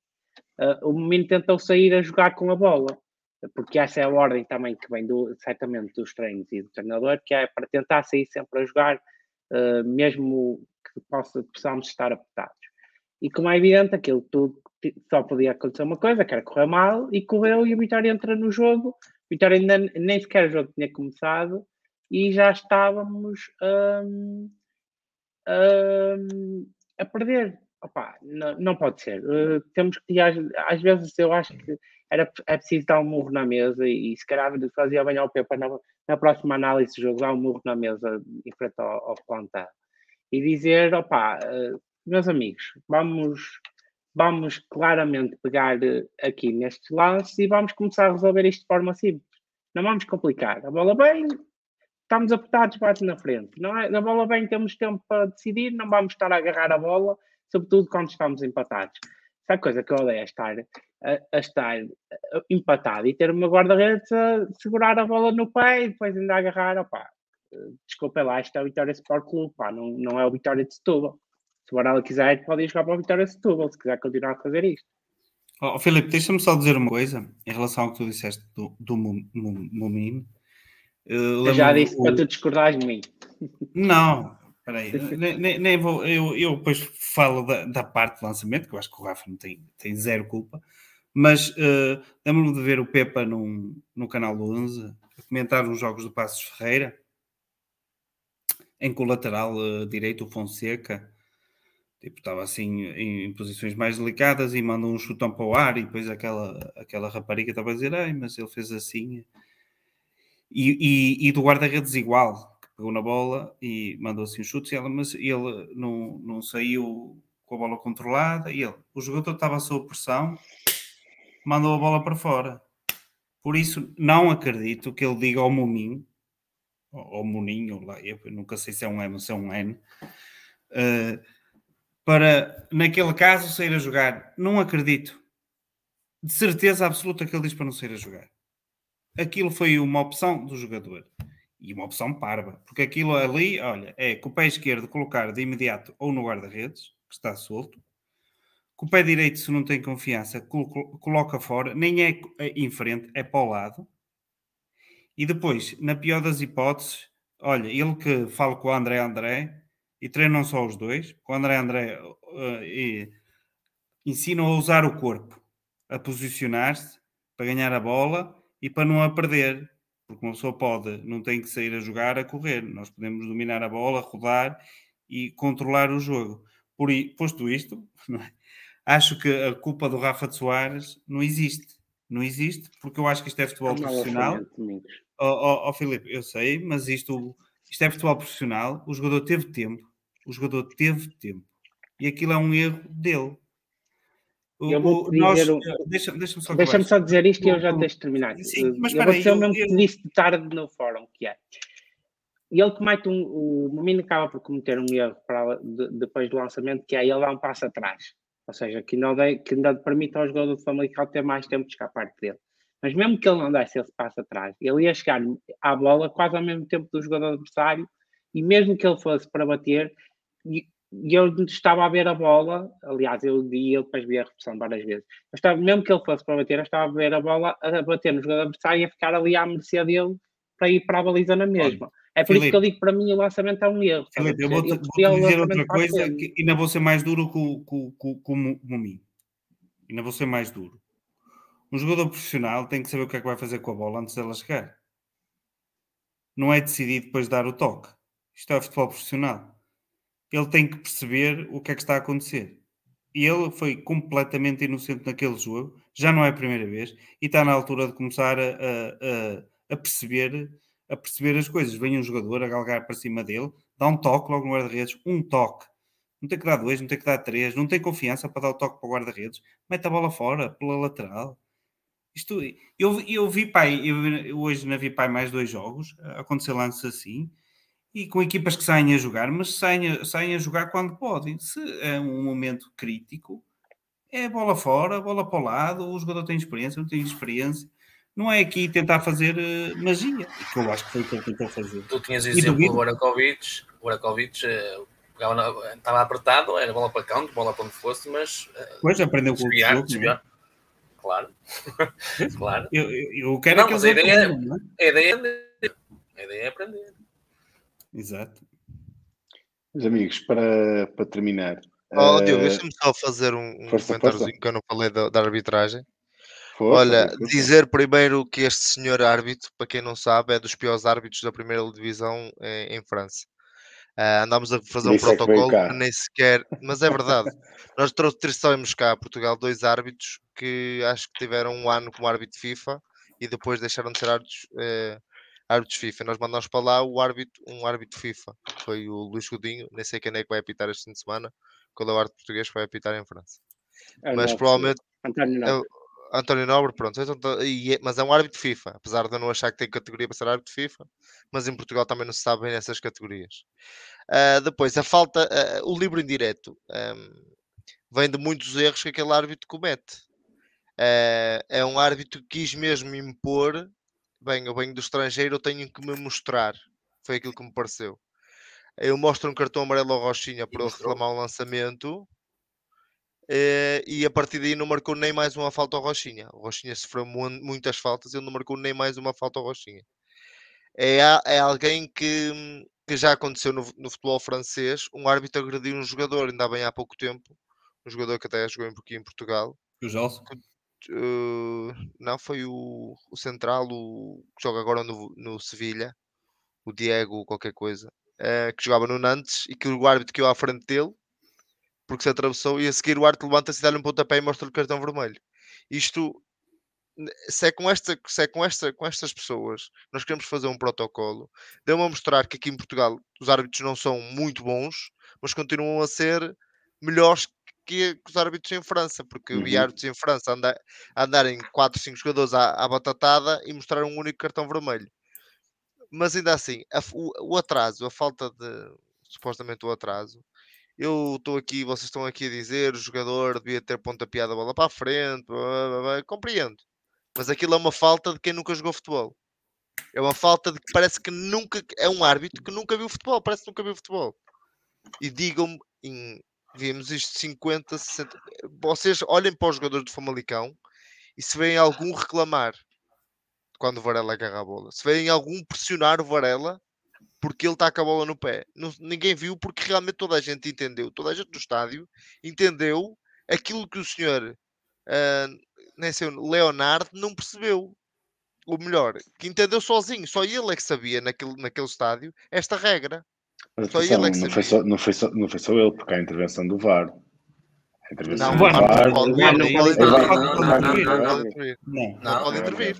uh, o menino tentou sair a jogar com a bola, porque essa é a ordem também que vem do, certamente dos treinos e do treinador, que é para tentar sair sempre a jogar, uh, mesmo que possa, possamos estar apertados. E como é evidente, aquilo tudo só podia acontecer uma coisa, que era correr mal, e correu e o Vitória entra no jogo. O Vitória ainda nem sequer o jogo tinha começado e já estávamos um, um, a perder. Opa, não, não pode ser. Uh, temos que, às, às, vezes, eu acho que era, é preciso dar um murro na mesa e, e se calhar fazia bem ao Pepa na, na próxima análise do jogo, dar um murro na mesa em frente ao, ao e dizer: opa, uh, meus amigos, vamos, vamos claramente pegar eh, aqui nestes lances e vamos começar a resolver isto de forma simples. Não vamos complicar. A bola bem, estamos apertados, bate na frente. Não é, na bola bem, temos tempo para decidir, não vamos estar a agarrar a bola, sobretudo quando estamos empatados. Essa é coisa que eu odeio é estar, a, a estar empatado e ter uma guarda-redes a segurar a bola no pé e depois ainda agarrar. Opa, desculpa lá, isto é o Vitória Sport Clube, pá, não, não é o Vitória de Setúbal. Se o Varela quiser, pode ir jogar para o Vitória Setúbal, se quiser continuar a fazer isto.
Oh, Filipe, deixa-me só dizer uma coisa em relação ao que tu disseste do, do Mumin.
Eu já disse o... para tu discordares de mim.
Não, peraí, nem, nem vou. Eu, eu depois falo da, da, parte do lançamento, que eu acho que o Rafa não tem, tem zero culpa, mas uh, lembro-me de ver o Pepa num, no canal 11 a comentar os jogos do Passos Ferreira, em colateral uh, direito, o Fonseca Tipo, estava assim em, em, posições mais delicadas e manda um chutão para o ar e depois aquela, aquela rapariga estava a dizer, ai, mas ele fez assim. E, e, e do guarda-redes igual, que pegou na bola e mandou assim um chute, ela, mas ele não, não saiu com a bola controlada e ele, o jogador estava sob pressão, mandou a bola para fora. Por isso, não acredito que ele diga ao Mumin, ou, Muninho, eu nunca sei se é um M ou se é um N, uh, para, naquele caso, sair a jogar. Não acredito. De certeza absoluta que ele diz para não sair a jogar. Aquilo foi uma opção do jogador. E uma opção parva. Porque aquilo ali, olha, é com o pé esquerdo colocar de imediato ou no guarda-redes, que está solto. Com o pé direito, se não tem confiança, coloca fora. Nem é em frente, é para o lado. E depois, na pior das hipóteses, olha, ele que fala com o André André, e treinam só os dois. Com o André André uh, e ensinam a usar o corpo, a posicionar-se para ganhar a bola e para não a perder. Porque uma pessoa pode, não tem que sair a jogar, a correr. Nós podemos dominar a bola, rodar e controlar o jogo. Por posto isto, é? acho que a culpa do Rafa de Soares não existe. Não existe, porque eu acho que isto é futebol profissional. Ó oh, oh, oh, Filipe, eu sei, mas isto isto é futebol profissional, o jogador teve tempo, o jogador teve tempo. E aquilo é um erro dele.
O, eu vou nós, um... Deixa-me deixa só, deixa só dizer isto e eu já deixo de terminar. Sim, mas eu vou dizer o mesmo que disse de tarde no fórum, que é. E ele comete um. O Momino acaba por cometer um erro para, de, depois do lançamento, que é ele dá um passo atrás. Ou seja, que não, que não permite ao jogador do Famalicão ter mais tempo de escapar dele. Mas mesmo que ele não desse esse passo atrás, ele ia chegar à bola quase ao mesmo tempo do jogador adversário e mesmo que ele fosse para bater, e, eu estava a ver a bola, aliás, eu vi, ele depois vi a repetição várias vezes, eu estava, mesmo que ele fosse para bater, eu estava a ver a bola a bater no jogador adversário e a ficar ali à mercê dele para ir para a baliza na mesma. É por isso que eu digo para mim o lançamento é um erro.
Eu vou-te vou dizer outra coisa que ainda vou ser mais duro com, com, com, com o Mumi. Ainda vou ser mais duro. Um jogador profissional tem que saber o que é que vai fazer com a bola antes dela chegar. Não é decidir depois dar o toque. Isto é futebol profissional. Ele tem que perceber o que é que está a acontecer. E ele foi completamente inocente naquele jogo, já não é a primeira vez, e está na altura de começar a, a, a perceber, a perceber as coisas. Vem um jogador a galgar para cima dele, dá um toque logo no guarda-redes, um toque. Não tem que dar dois, não tem que dar três, não tem confiança para dar o toque para o guarda-redes, mete a bola fora, pela lateral isto, eu, eu vi pai, eu, hoje na vi pai mais dois jogos, acontecer lances assim, e com equipas que saem a jogar, mas saem a, saem a jogar quando podem. Se é um momento crítico, é bola fora, bola para o lado, o jogador tem experiência, não tem experiência. Não é aqui tentar fazer uh, magia, que eu acho que foi o que ele tentou fazer.
Tu tinhas exemplo do Orakovic, o Orakovic uh, estava apertado, era bola para canto, bola para onde fosse, mas uh,
pois aprendeu com o jogo,
claro.
Eu, eu, eu quero
Não,
que
mas
eles
a ideia é-
é?
A ideia é aprender. A ideia é aprender.
Exato.
Meus amigos, para, para terminar.
Oh,
eh,
Diogo, deixa-me só fazer um, um
força,
comentáriozinho
força.
que eu não falei da, da arbitragem.
força,
Olha,
força.
dizer primeiro que este senhor árbitro, para quem não sabe, é dos piores árbitros da primeira divisão em, em França. Ah, andámos a fazer um
é que
protocolo
cá.
que nem sequer. Mas é verdade. Nós trou- trouxemos cá a Portugal dois árbitros que acho que tiveram um ano como árbitro FIFA e depois deixaram de ser árbitros, eh, árbitros FIFA. Nós mandamos para lá o árbitro, um árbitro FIFA. Foi o Luís Godinho, nem sei quem é que vai apitar este fim de semana, qual é o árbitro português que vai apitar em França.
É
Mas
nosso
provavelmente
António
é
Nobre.
António Nobre, pronto, então tá- é- mas é um árbitro FIFA, apesar de eu não achar que tem categoria para ser árbitro FIFA, mas em Portugal também não se sabe bem nessas categorias. Ah, depois, a falta, ah, o livro indireto ahm, vem de muitos erros que aquele árbitro comete. Ah, é um árbitro que quis mesmo impor, bem, eu venho do estrangeiro, eu tenho que me mostrar. Foi aquilo que me pareceu. Eu mostro um cartão amarelo ao Rochinha por ele reclamar um lançamento. eh, e a partir daí não marcou nem mais uma falta ao Rochinha. O Rochinha sofreu mu- muitas faltas, ele não marcou nem mais uma falta ao Rochinha. É, é alguém que, que já aconteceu no, no futebol francês. Um árbitro agrediu um jogador, ainda bem há pouco tempo. Um jogador que até jogou um pouquinho em Portugal.
O Gelson.
Uh, não, foi o, o central, o que joga agora no, no Sevilha, o Diego, qualquer coisa, eh, que jogava no Nantes e que o árbitro caiu à frente dele porque se atravessou e a seguir o árbitro levanta-se dá-lhe um pontapé e mostra-lhe o cartão vermelho. Isto, se é com, esta, se é com, esta, com estas pessoas nós queremos fazer um protocolo, deu-me a mostrar que aqui em Portugal os árbitros não são muito bons, mas continuam a ser melhores que, que os árbitros em França, porque eu vi
Uhum.
árbitros em França anda, andarem 4, 5 jogadores à, à batatada e mostrar um único cartão vermelho. Mas ainda assim, a o, o atraso, a falta de supostamente o atraso, eu estou aqui, vocês estão aqui a dizer o jogador devia ter pontapeado a bola para a frente, blá, blá, blá, compreendo. Mas aquilo é uma falta de quem nunca jogou futebol. É uma falta de que parece que nunca é um árbitro que nunca viu futebol, parece que nunca viu futebol. E digam-me, em- vimos isto 50, 60. Vocês olhem para os jogadores do Famalicão e se veem algum reclamar quando o Varela agarra a bola, se veem algum pressionar o Varela porque ele está com a bola no pé. Não- ninguém viu porque realmente toda a gente entendeu, toda a gente do estádio entendeu aquilo que o senhor o Leonardo não percebeu. Ou melhor, que entendeu sozinho, só ele é que sabia naquele, naquele estádio esta regra.
Mas
Só
atenção,
ele que
não, foi só, não, foi só, não foi só ele, porque há a intervenção do VAR. A intervenção
Não,
do
o VAR não
pode,
o
não
VAR
pode
não
intervir.
pode-
não,
Não
não,
pode
não,
intervir,
não,
não
não.
pode intervir.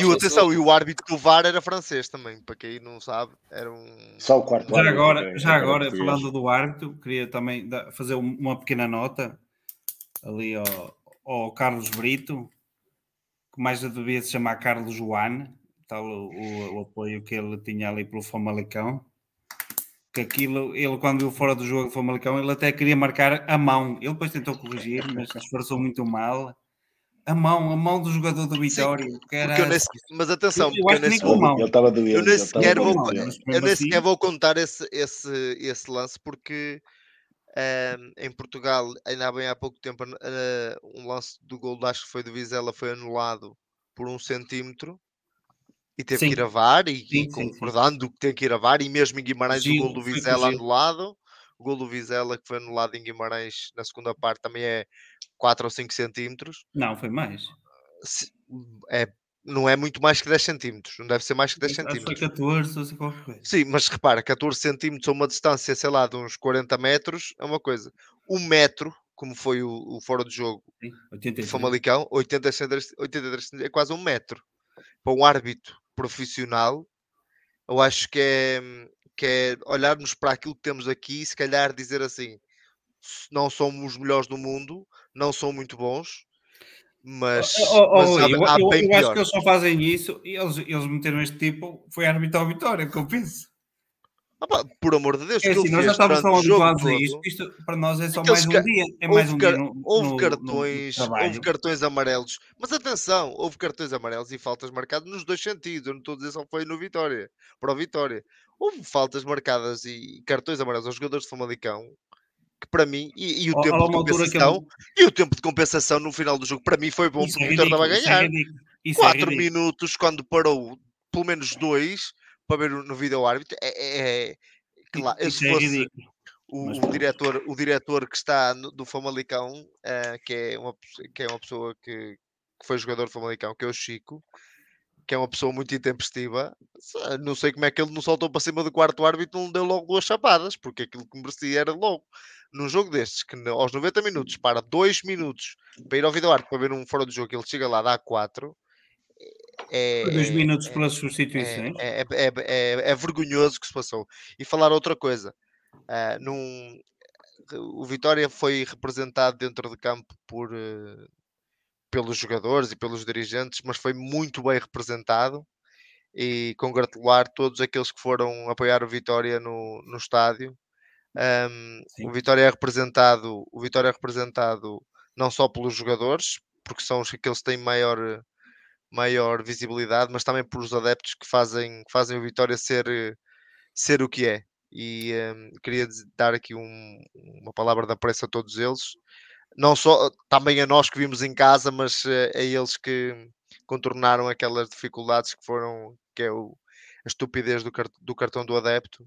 E o, atenção, e o árbitro do VAR era francês também, para quem não sabe, era um.
Só o quarto
Já
árbitro
agora,
é-
já agora
português.
falando do árbitro, queria também fazer um- uma pequena nota ali ao, ao Carlos Brito, que mais devia se chamar Carlos Joane, tal o, o- apoio que ele tinha ali pelo Famalicão. Que aquilo, ele quando viu fora do jogo do Famalicão, ele até queria marcar a mão. Ele depois tentou corrigir, mas esforçou muito mal. A mão, a mão do jogador do Vitória. que
Porque
era-
eu nem se- mas atenção,
Eu
porque eu
acho que
nem
nem
se-
com
Ele-
mão.
Ele estava doente.
eu nem sequer vou,
assim-
sequer vou contar esse, esse, esse lance porque ehm, em Portugal, ainda há bem há pouco tempo, eh, um lance do gol, acho que foi do Vizela, foi anulado por um centímetro e teve
Sim.
que ir a VAR e, e
Sim, sim, sim.
concordando que tem que ir a VAR e mesmo em Guimarães o
Gil,
gol do Vizela anulado, o gol do Vizela que foi anulado em Guimarães na segunda parte também é 4 ou 5 centímetros.
Não, foi mais.
Se- É, não é muito mais que 10 centímetros, não deve ser mais que 10
Acho que foi
centímetros.
14 ou qualquer coisa.
Sim, mas repara, 14 centímetros a uma distância, sei lá, de uns 40 metros é uma coisa. Um metro, como foi o, o fora de jogo
Sim,
de
83.
Famalicão, 80 centímetros, 83 centímetros, é quase um metro. Para um árbitro profissional, eu acho que é, que é olharmos para aquilo que temos aqui e se calhar dizer assim, "S- não somos os melhores do mundo, não são muito bons, mas,
Oh, oh,
mas há,
eu,
há
eu- eu acho que eles só fazem isso e eles, eles meteram este tipo, foi árbitro ao Vitória, que eu penso.
Ah pá, por amor de Deus,
É assim, nós já estávamos tão habituados a isto, isto para nós é só
Aqueles
mais um dia, é
houve,
um dia no,
houve
no- no
cartões,
trabalho.
houve cartões amarelos, mas atenção, houve cartões amarelos e faltas marcadas nos dois sentidos. Eu não estou a dizer só foi no Vitória, para o Vitória. Houve faltas marcadas e cartões amarelos aos jogadores de Famalicão que para mim, e, e o tempo de compensação, e o tempo de compensação no final do jogo, para mim foi bom isso porque é o Vitória estava a é ganhar. É 4 minutos quando parou pelo menos dois para ver no vídeo árbitro é, é, é claro, se é fosse o, o, diretor, o diretor que está no, do Famalicão, uh, que, é uma, que é uma pessoa que, que foi jogador do Famalicão, que é o Chico, que é uma pessoa muito intempestiva, não sei como é que ele não saltou para cima do quarto árbitro e não deu logo duas chapadas, porque aquilo que merecia era logo. Num jogo destes, que aos 90 minutos para 2 minutos para ir ao vídeo árbitro para ver um fora do jogo, ele chega lá, dá 4.
É, dois minutos é, pelas substituições.
É, é, é, é, vergonhoso que se passou. E falar outra coisa: uh, num, o Vitória foi representado dentro de campo por, uh, pelos jogadores e pelos dirigentes, mas foi muito bem representado e congratular todos aqueles que foram apoiar o Vitória no, no estádio. Um, o Vitória é representado, o Vitória é representado não só pelos jogadores, porque são os que eles têm maior, maior visibilidade, mas também pelos adeptos que fazem, que fazem o Vitória ser, ser o que é. E um, queria dar aqui um, uma palavra de apreço a todos eles não só também a nós que vimos em casa, mas uh, a eles que contornaram aquelas dificuldades que foram que é o, a estupidez do, do cartão do adepto.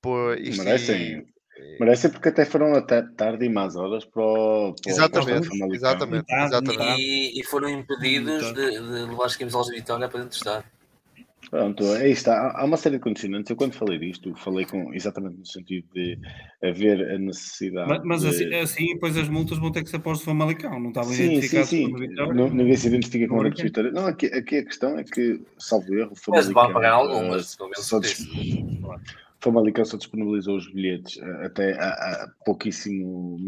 Por, merecem, e, merecem porque até foram até tarde e más horas para o,
para exatamente, o exatamente, exatamente.
E, e, foram impedidos de, de levar as camisolas de vitória para dentro do estádio.
Pronto, é isto. Há, uma série de condicionantes. Eu, quando falei disto, falei com, exatamente no sentido de haver a necessidade.
Mas, mas
de...
assim, assim, depois as multas vão ter que ser postas o Famalicão, não estava
sim, identificado sim, sim. Não, ninguém se identifica com a Vitória. Não, aqui, aqui a questão é que, salvo erro, o
Famalicão. Mas vão pagar algumas, uh, só
Famalicão só disponibilizou os bilhetes uh, até há, pouquíssimo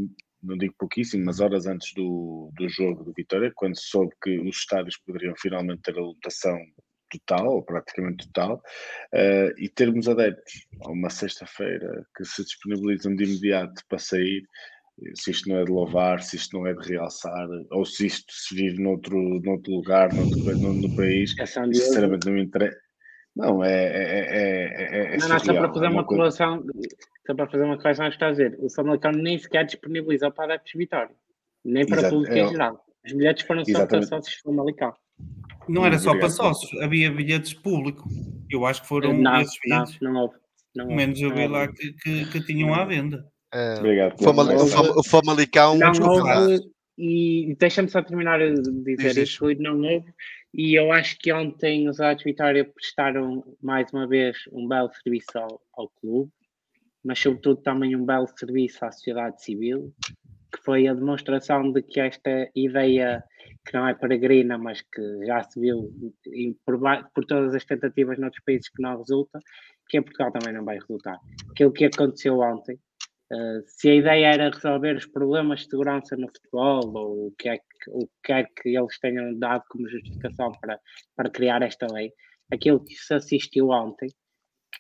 não digo pouquíssimo, mas horas antes do, do jogo do Vitória, quando soube que os estádios poderiam finalmente ter a lotação total, ou praticamente total, uh, e termos adeptos a uma sexta-feira que se disponibilizam de imediato para sair, se isto não é de louvar, se isto não é de realçar, ou se isto se vive noutro, noutro lugar, noutro, no, no país, é sinceramente não me interessa. Não, é. é, é, é
não, não, só para fazer uma, colação, só para fazer uma correção, está a dizer, o Famalicão nem sequer disponibilizou para adeptos de Vitória, nem para Exato, público em geral. Os bilhetes foram só para sócios do Famalicão.
Não era só para sócios, havia bilhetes público. Eu acho que foram
não, esses bilhetes. Não, não houve. Não
menos eu vi lá que, que, que, tinham à venda.
É, Obrigado.
O Famalicão.
Não houve, e deixa-me só terminar de dizer isto, não houve. E eu acho que ontem os Atos Vitória prestaram mais uma vez um belo serviço ao, ao clube, mas sobretudo também um belo serviço à sociedade civil, que foi a demonstração de que esta ideia que não é peregrina, mas que já se viu por, por todas as tentativas noutros países que não resulta, que em Portugal também não vai resultar. Aquilo que aconteceu ontem, uh, se a ideia era resolver os problemas de segurança no futebol, ou o que é que, o que, quer que eles tenham dado como justificação para, para criar esta lei, aquilo que se assistiu ontem,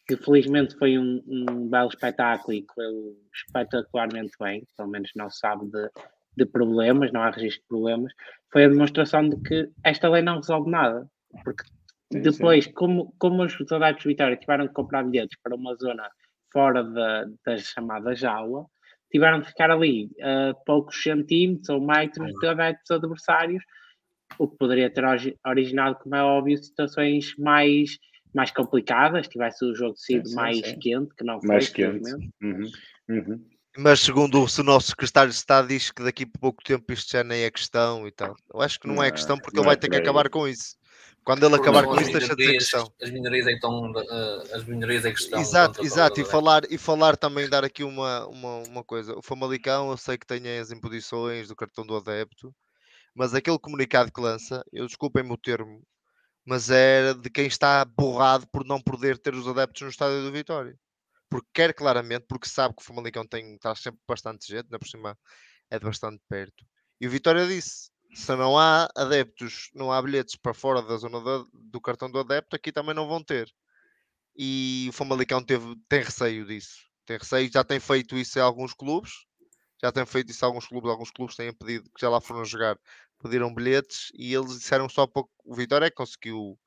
que felizmente foi um, um belo espetáculo e correu espetacularmente bem, pelo menos não se sabe de, de problemas, não há registro de problemas, foi a demonstração de que esta lei não resolve nada. Porque depois, como, como os adeptos de Vitória tiveram que comprar bilhetes para uma zona fora da, da chamada jaula, tiveram que ficar ali a uh, poucos centímetros ou metros de adeptos adversários, o que poderia ter originado, como é óbvio, situações mais, mais complicadas, tivesse o jogo sido sim, sim, mais sim. quente, que não foi,
mais quente. Uhum. Uhum.
Mas segundo o nosso secretário de Estado diz que daqui a pouco tempo isto já nem é questão e tal. Eu acho que não, é não é questão porque ele vai é ter que acabar com isso. Quando ele acabar com isso, deixa de ser questão.
As minorias é que estão, uh, as minorias é que estão.
Exato, exato. E falar, e falar também, dar aqui uma, uma, uma coisa. O Famalicão, eu sei que tem as imposições do cartão do adepto, mas aquele comunicado que lança, eu desculpem-me o termo, mas é de quem está borrado por não poder ter os adeptos no estádio do Vitória porque quer claramente, porque sabe que o Famalicão tem, está sempre bastante gente, ainda por cima é de bastante perto. E o Vitória disse: se não há adeptos, não há bilhetes para fora da zona do, do cartão do adepto, aqui também não vão ter. E o Famalicão teve, tem receio disso. Tem receio, já tem feito isso em alguns clubes. Já tem feito isso em alguns clubes. Alguns clubes têm pedido, que já lá foram jogar, pediram bilhetes e eles disseram só pouco. O Vitória que conseguiu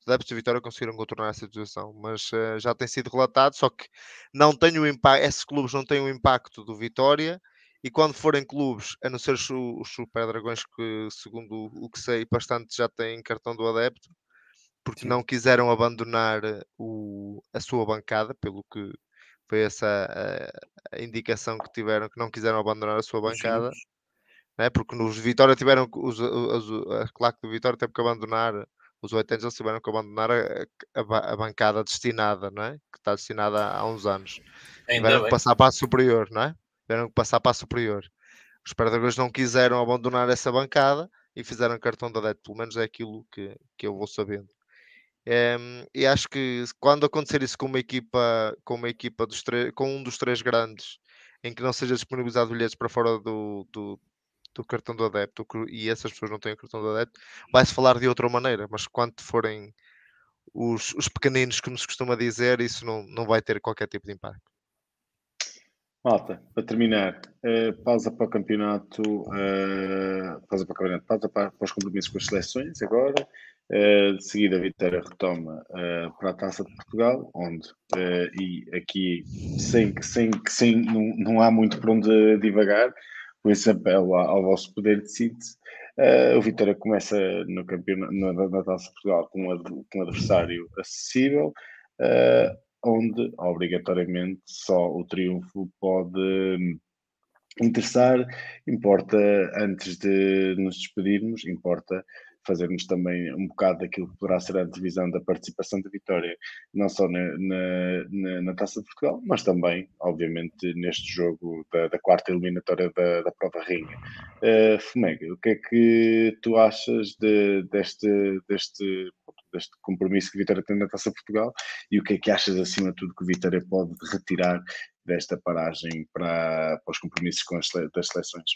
os adeptos de Vitória conseguiram contornar essa situação, mas uh, já tem sido relatado, só que não tem o impacto, esses clubes não têm o impacto do Vitória, e quando forem clubes, a não ser os, os Super Dragões, que segundo o que sei, bastante já têm cartão do adepto, porque Sim. não quiseram abandonar o, a sua bancada, pelo que foi essa a, a, indicação que tiveram, que não quiseram abandonar a sua bancada, né? porque nos Vitória tiveram, os, os, a claque do Vitória teve que abandonar, os 80 eles tiveram que abandonar a, a, a, bancada destinada, não é? que está destinada há uns anos. Ainda tiveram bem. que passar para a superior, não é? Tiveram que passar para a superior. Os Pedagogos não quiseram abandonar essa bancada e fizeram cartão de adepto, pelo menos é aquilo que, que eu vou sabendo. Um, e acho que quando acontecer isso com uma equipa, com uma equipa dos com um dos três grandes, em que não seja disponibilizado bilhetes para fora do, do, do cartão do adepto e essas pessoas não têm o cartão do adepto, vai-se falar de outra maneira, mas quando forem os, os pequeninos, como se costuma dizer, isso não, não vai ter qualquer tipo de impacto.
Malta, para terminar, uh, pausa para o campeonato, uh, pausa para o campeonato, pausa para, para os compromissos com as seleções agora, Uh, de seguida, a Vitória retoma uh, para a Taça de Portugal, onde, uh, e aqui, sem, sem, sem, não, não há muito por onde divagar, por esse apelo ao, vosso poder de síntese, o Vitória começa no campeonato, na, na Taça de Portugal com um, com um adversário acessível, onde, obrigatoriamente, só o triunfo pode hum, interessar. Importa, antes de nos despedirmos, importa fazermos também um bocado daquilo que poderá ser a divisão da participação da Vitória, não só na, na, na, Taça de Portugal, mas também, obviamente, neste jogo da, da quarta eliminatória da, da Prova Rainha. Uh, Fumega, o que é que tu achas de, deste, deste, deste compromisso que Vitória tem na Taça Portugal e o que é que achas, acima de tudo, que Vitória pode retirar desta paragem para, para os compromissos com as, das seleções?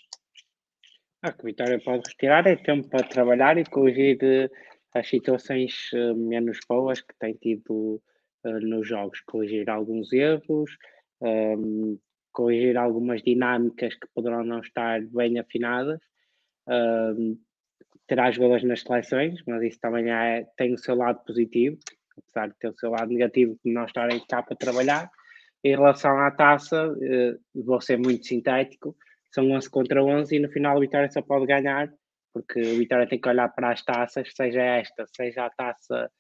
Ah, que a Vitória pode retirar é tempo para trabalhar e corrigir uh, as situações uh, menos boas que tem tido uh, nos jogos, corrigir alguns erros, um, ehm, corrigir algumas dinâmicas que poderão não estar bem afinadas. Um, ehm, terá jogadores nas seleções, mas isso também é, tem o seu lado positivo, apesar de ter o seu lado negativo de não estarem cá para trabalhar. Em relação à taça, vou ser muito sintético são 11 contra 11 e no final o Vitória só pode ganhar, porque o Vitória tem que olhar para as taças, seja esta, seja a taça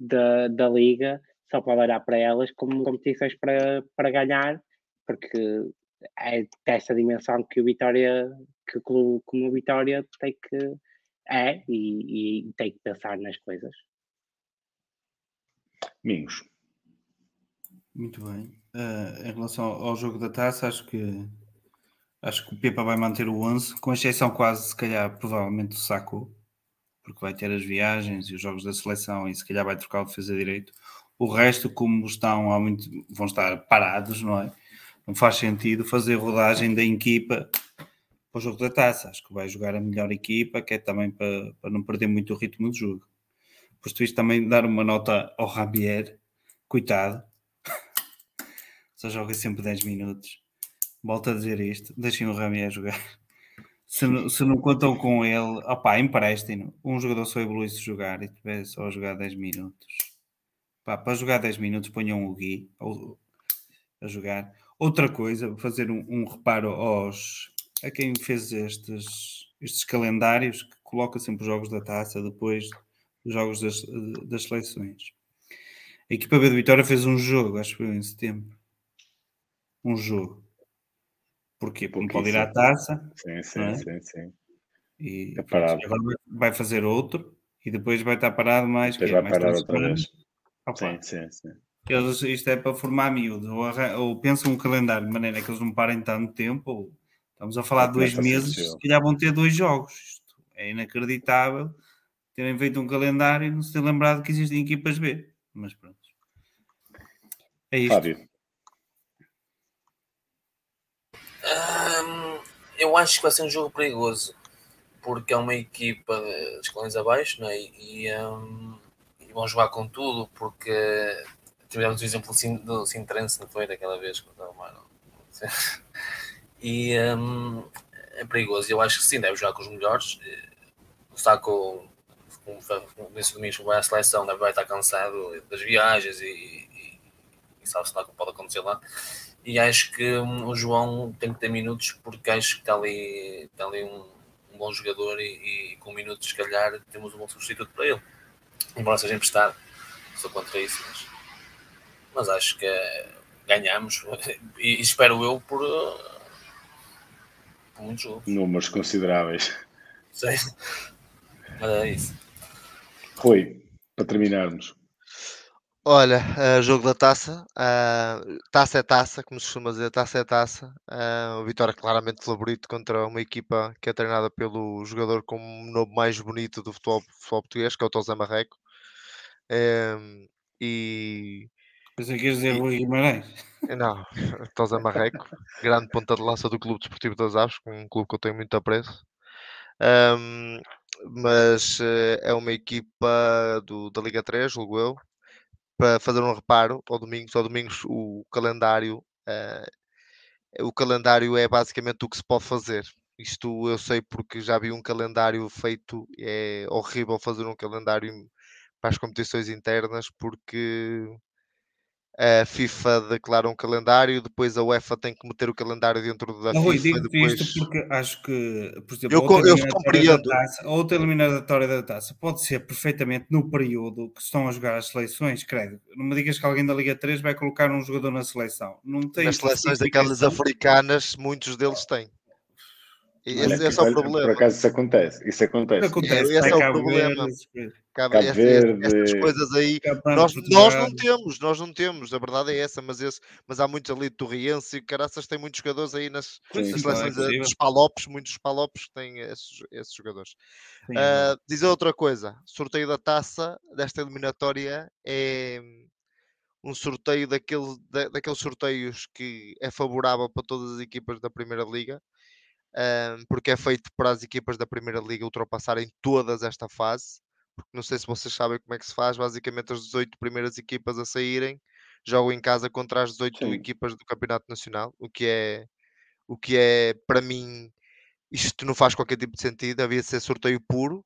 da, da Liga, só pode olhar para elas como competições para, para ganhar, porque é dessa dimensão que o Vitória, que o clube como o Vitória tem que é e, e tem que pensar nas coisas.
Mingos.
Muito bem. Uh, em relação ao jogo da taça, acho que Acho que o Pepa vai manter o 11, com exceção quase, se calhar, provavelmente do Saco, porque vai ter as viagens e os jogos da seleção e se calhar vai trocar o defesa direito. O resto, como estão há muito, vão estar parados, não é? Não faz sentido fazer rodagem da equipa para o jogo da taça. Acho que vai jogar a melhor equipa, que é também para, para não perder muito o ritmo do jogo. Posto isto, também dar uma nota ao Rabier, coitado, só joga sempre 10 minutos volto a dizer isto, deixem o Rami a jogar. Se não, se não contam com ele, opá, emprestem-no. Um jogador só evolui se jogar e tiver só a jogar 10 minutos. Para jogar 10 minutos, ponham o Gui a jogar. Outra coisa, fazer um, um, reparo aos a quem fez estes, estes calendários, que coloca sempre os jogos da taça depois dos jogos das, das seleções. A equipa B do Vitória fez um jogo, acho que foi em setembro. Um jogo Porquê? Porque não pode ir à taça.
Sim, sim, é? sim, sim.
E, é parado. vai fazer outro e depois vai estar parado mais.
Depois vai mais parar outra vez. sim, sim, sim.
Eles, isto é para formar miúdos, ou, ou pensam um calendário de maneira que eles não parem tanto tempo, ou estamos a falar de dois meses, se calhar vão ter dois jogos. Isto é inacreditável terem feito um calendário e não se ter lembrado que existem equipas B. Mas pronto. É isto. Fábio.
eu acho que vai ser um jogo perigoso porque é uma equipa de escalões abaixo né? e, um, e vão jogar com tudo porque tivemos o exemplo do Sintrense não foi daquela vez que o mano e um, é perigoso eu acho que sim deve jogar com os melhores o Saco como disse o Domingos, vai à seleção, vai estar cansado das viagens e, e, e sabe-se lá o que pode acontecer lá. E acho que hum, o João tem que ter minutos porque acho que está ali, está ali um, um bom jogador e, e, com minutos, se calhar, temos um bom substituto para ele. Embora seja emprestado, sou contra isso, mas, mas acho que ganhamos e, espero eu por, muito jogo.
Números consideráveis.
Sim. Mas é isso.
Rui, para terminarmos.
Olha, uh, jogo da taça, uh, taça é taça, como se costuma dizer, taça é taça. Uh, o Vitória claramente favorito contra uma equipa que é treinada pelo jogador com o nome mais bonito do futebol, futebol português, que é o Tosé Marreco. Um, e.
Pensei que ias dizer Rui Guimarães.
Não, Tosé Marreco, grande ponta de lança do Clube Desportivo das Aves, um clube que eu tenho muito apreço. Um, mas uh, é uma equipa do, da Liga 3, julgo eu, para fazer um reparo ao domingo. Ao domingo o calendário, uh, o calendário é basicamente o que se pode fazer. Isto eu sei porque já vi um calendário feito, é horrível fazer um calendário para as competições internas porque a FIFA declara um calendário, depois a UEFA tem que meter o calendário dentro da não, FIFA.
Digo
depois...
isto porque acho que, por exemplo,
eu,
outra
eu compreendo.
Taça, outra eliminatória da taça pode ser perfeitamente no período que estão a jogar as seleções, credo. Não me digas que alguém da Liga 3 vai colocar um jogador na seleção. Não tem
Nas seleções daquelas africanas, muitos deles têm.
Esse, esse, é o problema. Por acaso isso acontece. Isso acontece.
acontece. Esse é o problema. Cabo, Cabo Verde, essas coisas aí. Nós, nós não temos, nós não temos. A verdade é essa, mas, esse, mas há muitos ali de Torriense e Caraças tem muitos jogadores aí nas, Sim, nas seleções é dos Palopes, muitos Palopes têm esses, esses jogadores. uh, dizer outra coisa: sorteio da taça desta eliminatória é um sorteio daquele, da, daqueles sorteios que é favorável para todas as equipas da Primeira Liga um, porque é feito para as equipas da Primeira Liga ultrapassarem todas esta fase. Porque não sei se vocês sabem como é que se faz. Basicamente, as 18 primeiras equipas a saírem jogam em casa contra as 18 Sim. equipas do Campeonato Nacional, o que é, o que é para mim, isto não faz qualquer tipo de sentido. Havia de ser sorteio puro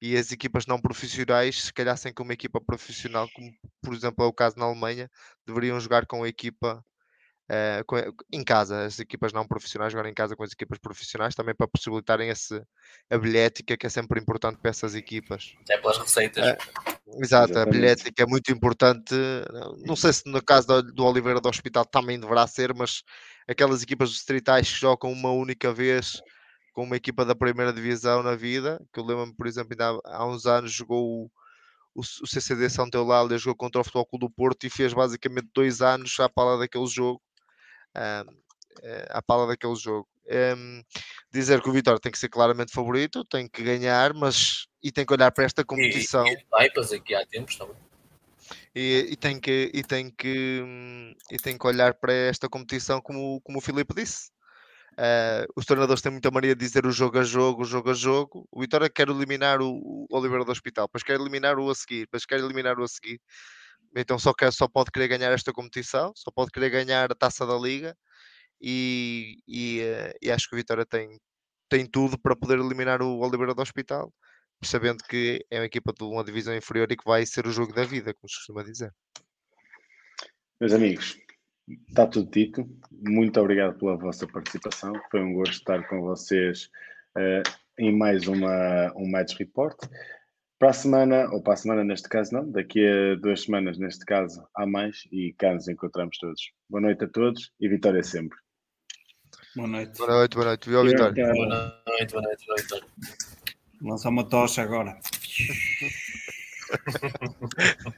e as equipas não profissionais, se calhar sem que uma equipa profissional, como por exemplo é o caso na Alemanha, deveriam jogar com a equipa Uh, em casa, as equipas não profissionais jogarem em casa com as equipas profissionais também para possibilitarem esse, a bilhética que é sempre importante para essas equipas.
É pelas receitas.
Uh, exato, Exatamente. a bilhética é muito importante. Não sei se no caso do, do Oliveira do Hospital também deverá ser, mas aquelas equipas distritais que jogam uma única vez com uma equipa da primeira divisão na vida, que eu lembro-me, por exemplo, ainda há, há uns anos jogou o, o, o CCD São Eulália jogou contra o Futebol Clube do Porto e fez basicamente dois anos à pala daquele jogo à pala daquele jogo. Um, dizer que o Vitória tem que ser claramente favorito, tem que ganhar, mas e tem que olhar para esta competição. E,
e aqui há tempos também.
E, e, tem que e tem que e tem que olhar para esta competição como, como o Filipe disse. Uh, os treinadores têm muita mania de dizer o jogo a jogo, o jogo a jogo. O Vitória quer eliminar o, o Oliveira do Hospital, depois quer eliminar o a seguir, depois quer eliminar o a seguir. Então só, quer, só pode querer ganhar esta competição, só pode querer ganhar a taça da Liga e, e, eh, e acho que o Vitória tem, tem tudo para poder eliminar o Oliveira do Hospital, sabendo que é uma equipa de uma divisão inferior e que vai ser o jogo da vida, como se costuma dizer.
Meus amigos, está tudo dito. Muito obrigado pela vossa participação. Foi um gosto estar com vocês uh, em mais uma, um Match Report. Para a semana, ou para a semana neste caso não, daqui a duas semanas neste caso há mais e cá nos encontramos todos. Boa noite a todos e vitória sempre.
Boa noite.
Boa noite, boa noite. Viu vitória.
Boa noite, boa noite, boa noite.
Lançar uma tocha agora.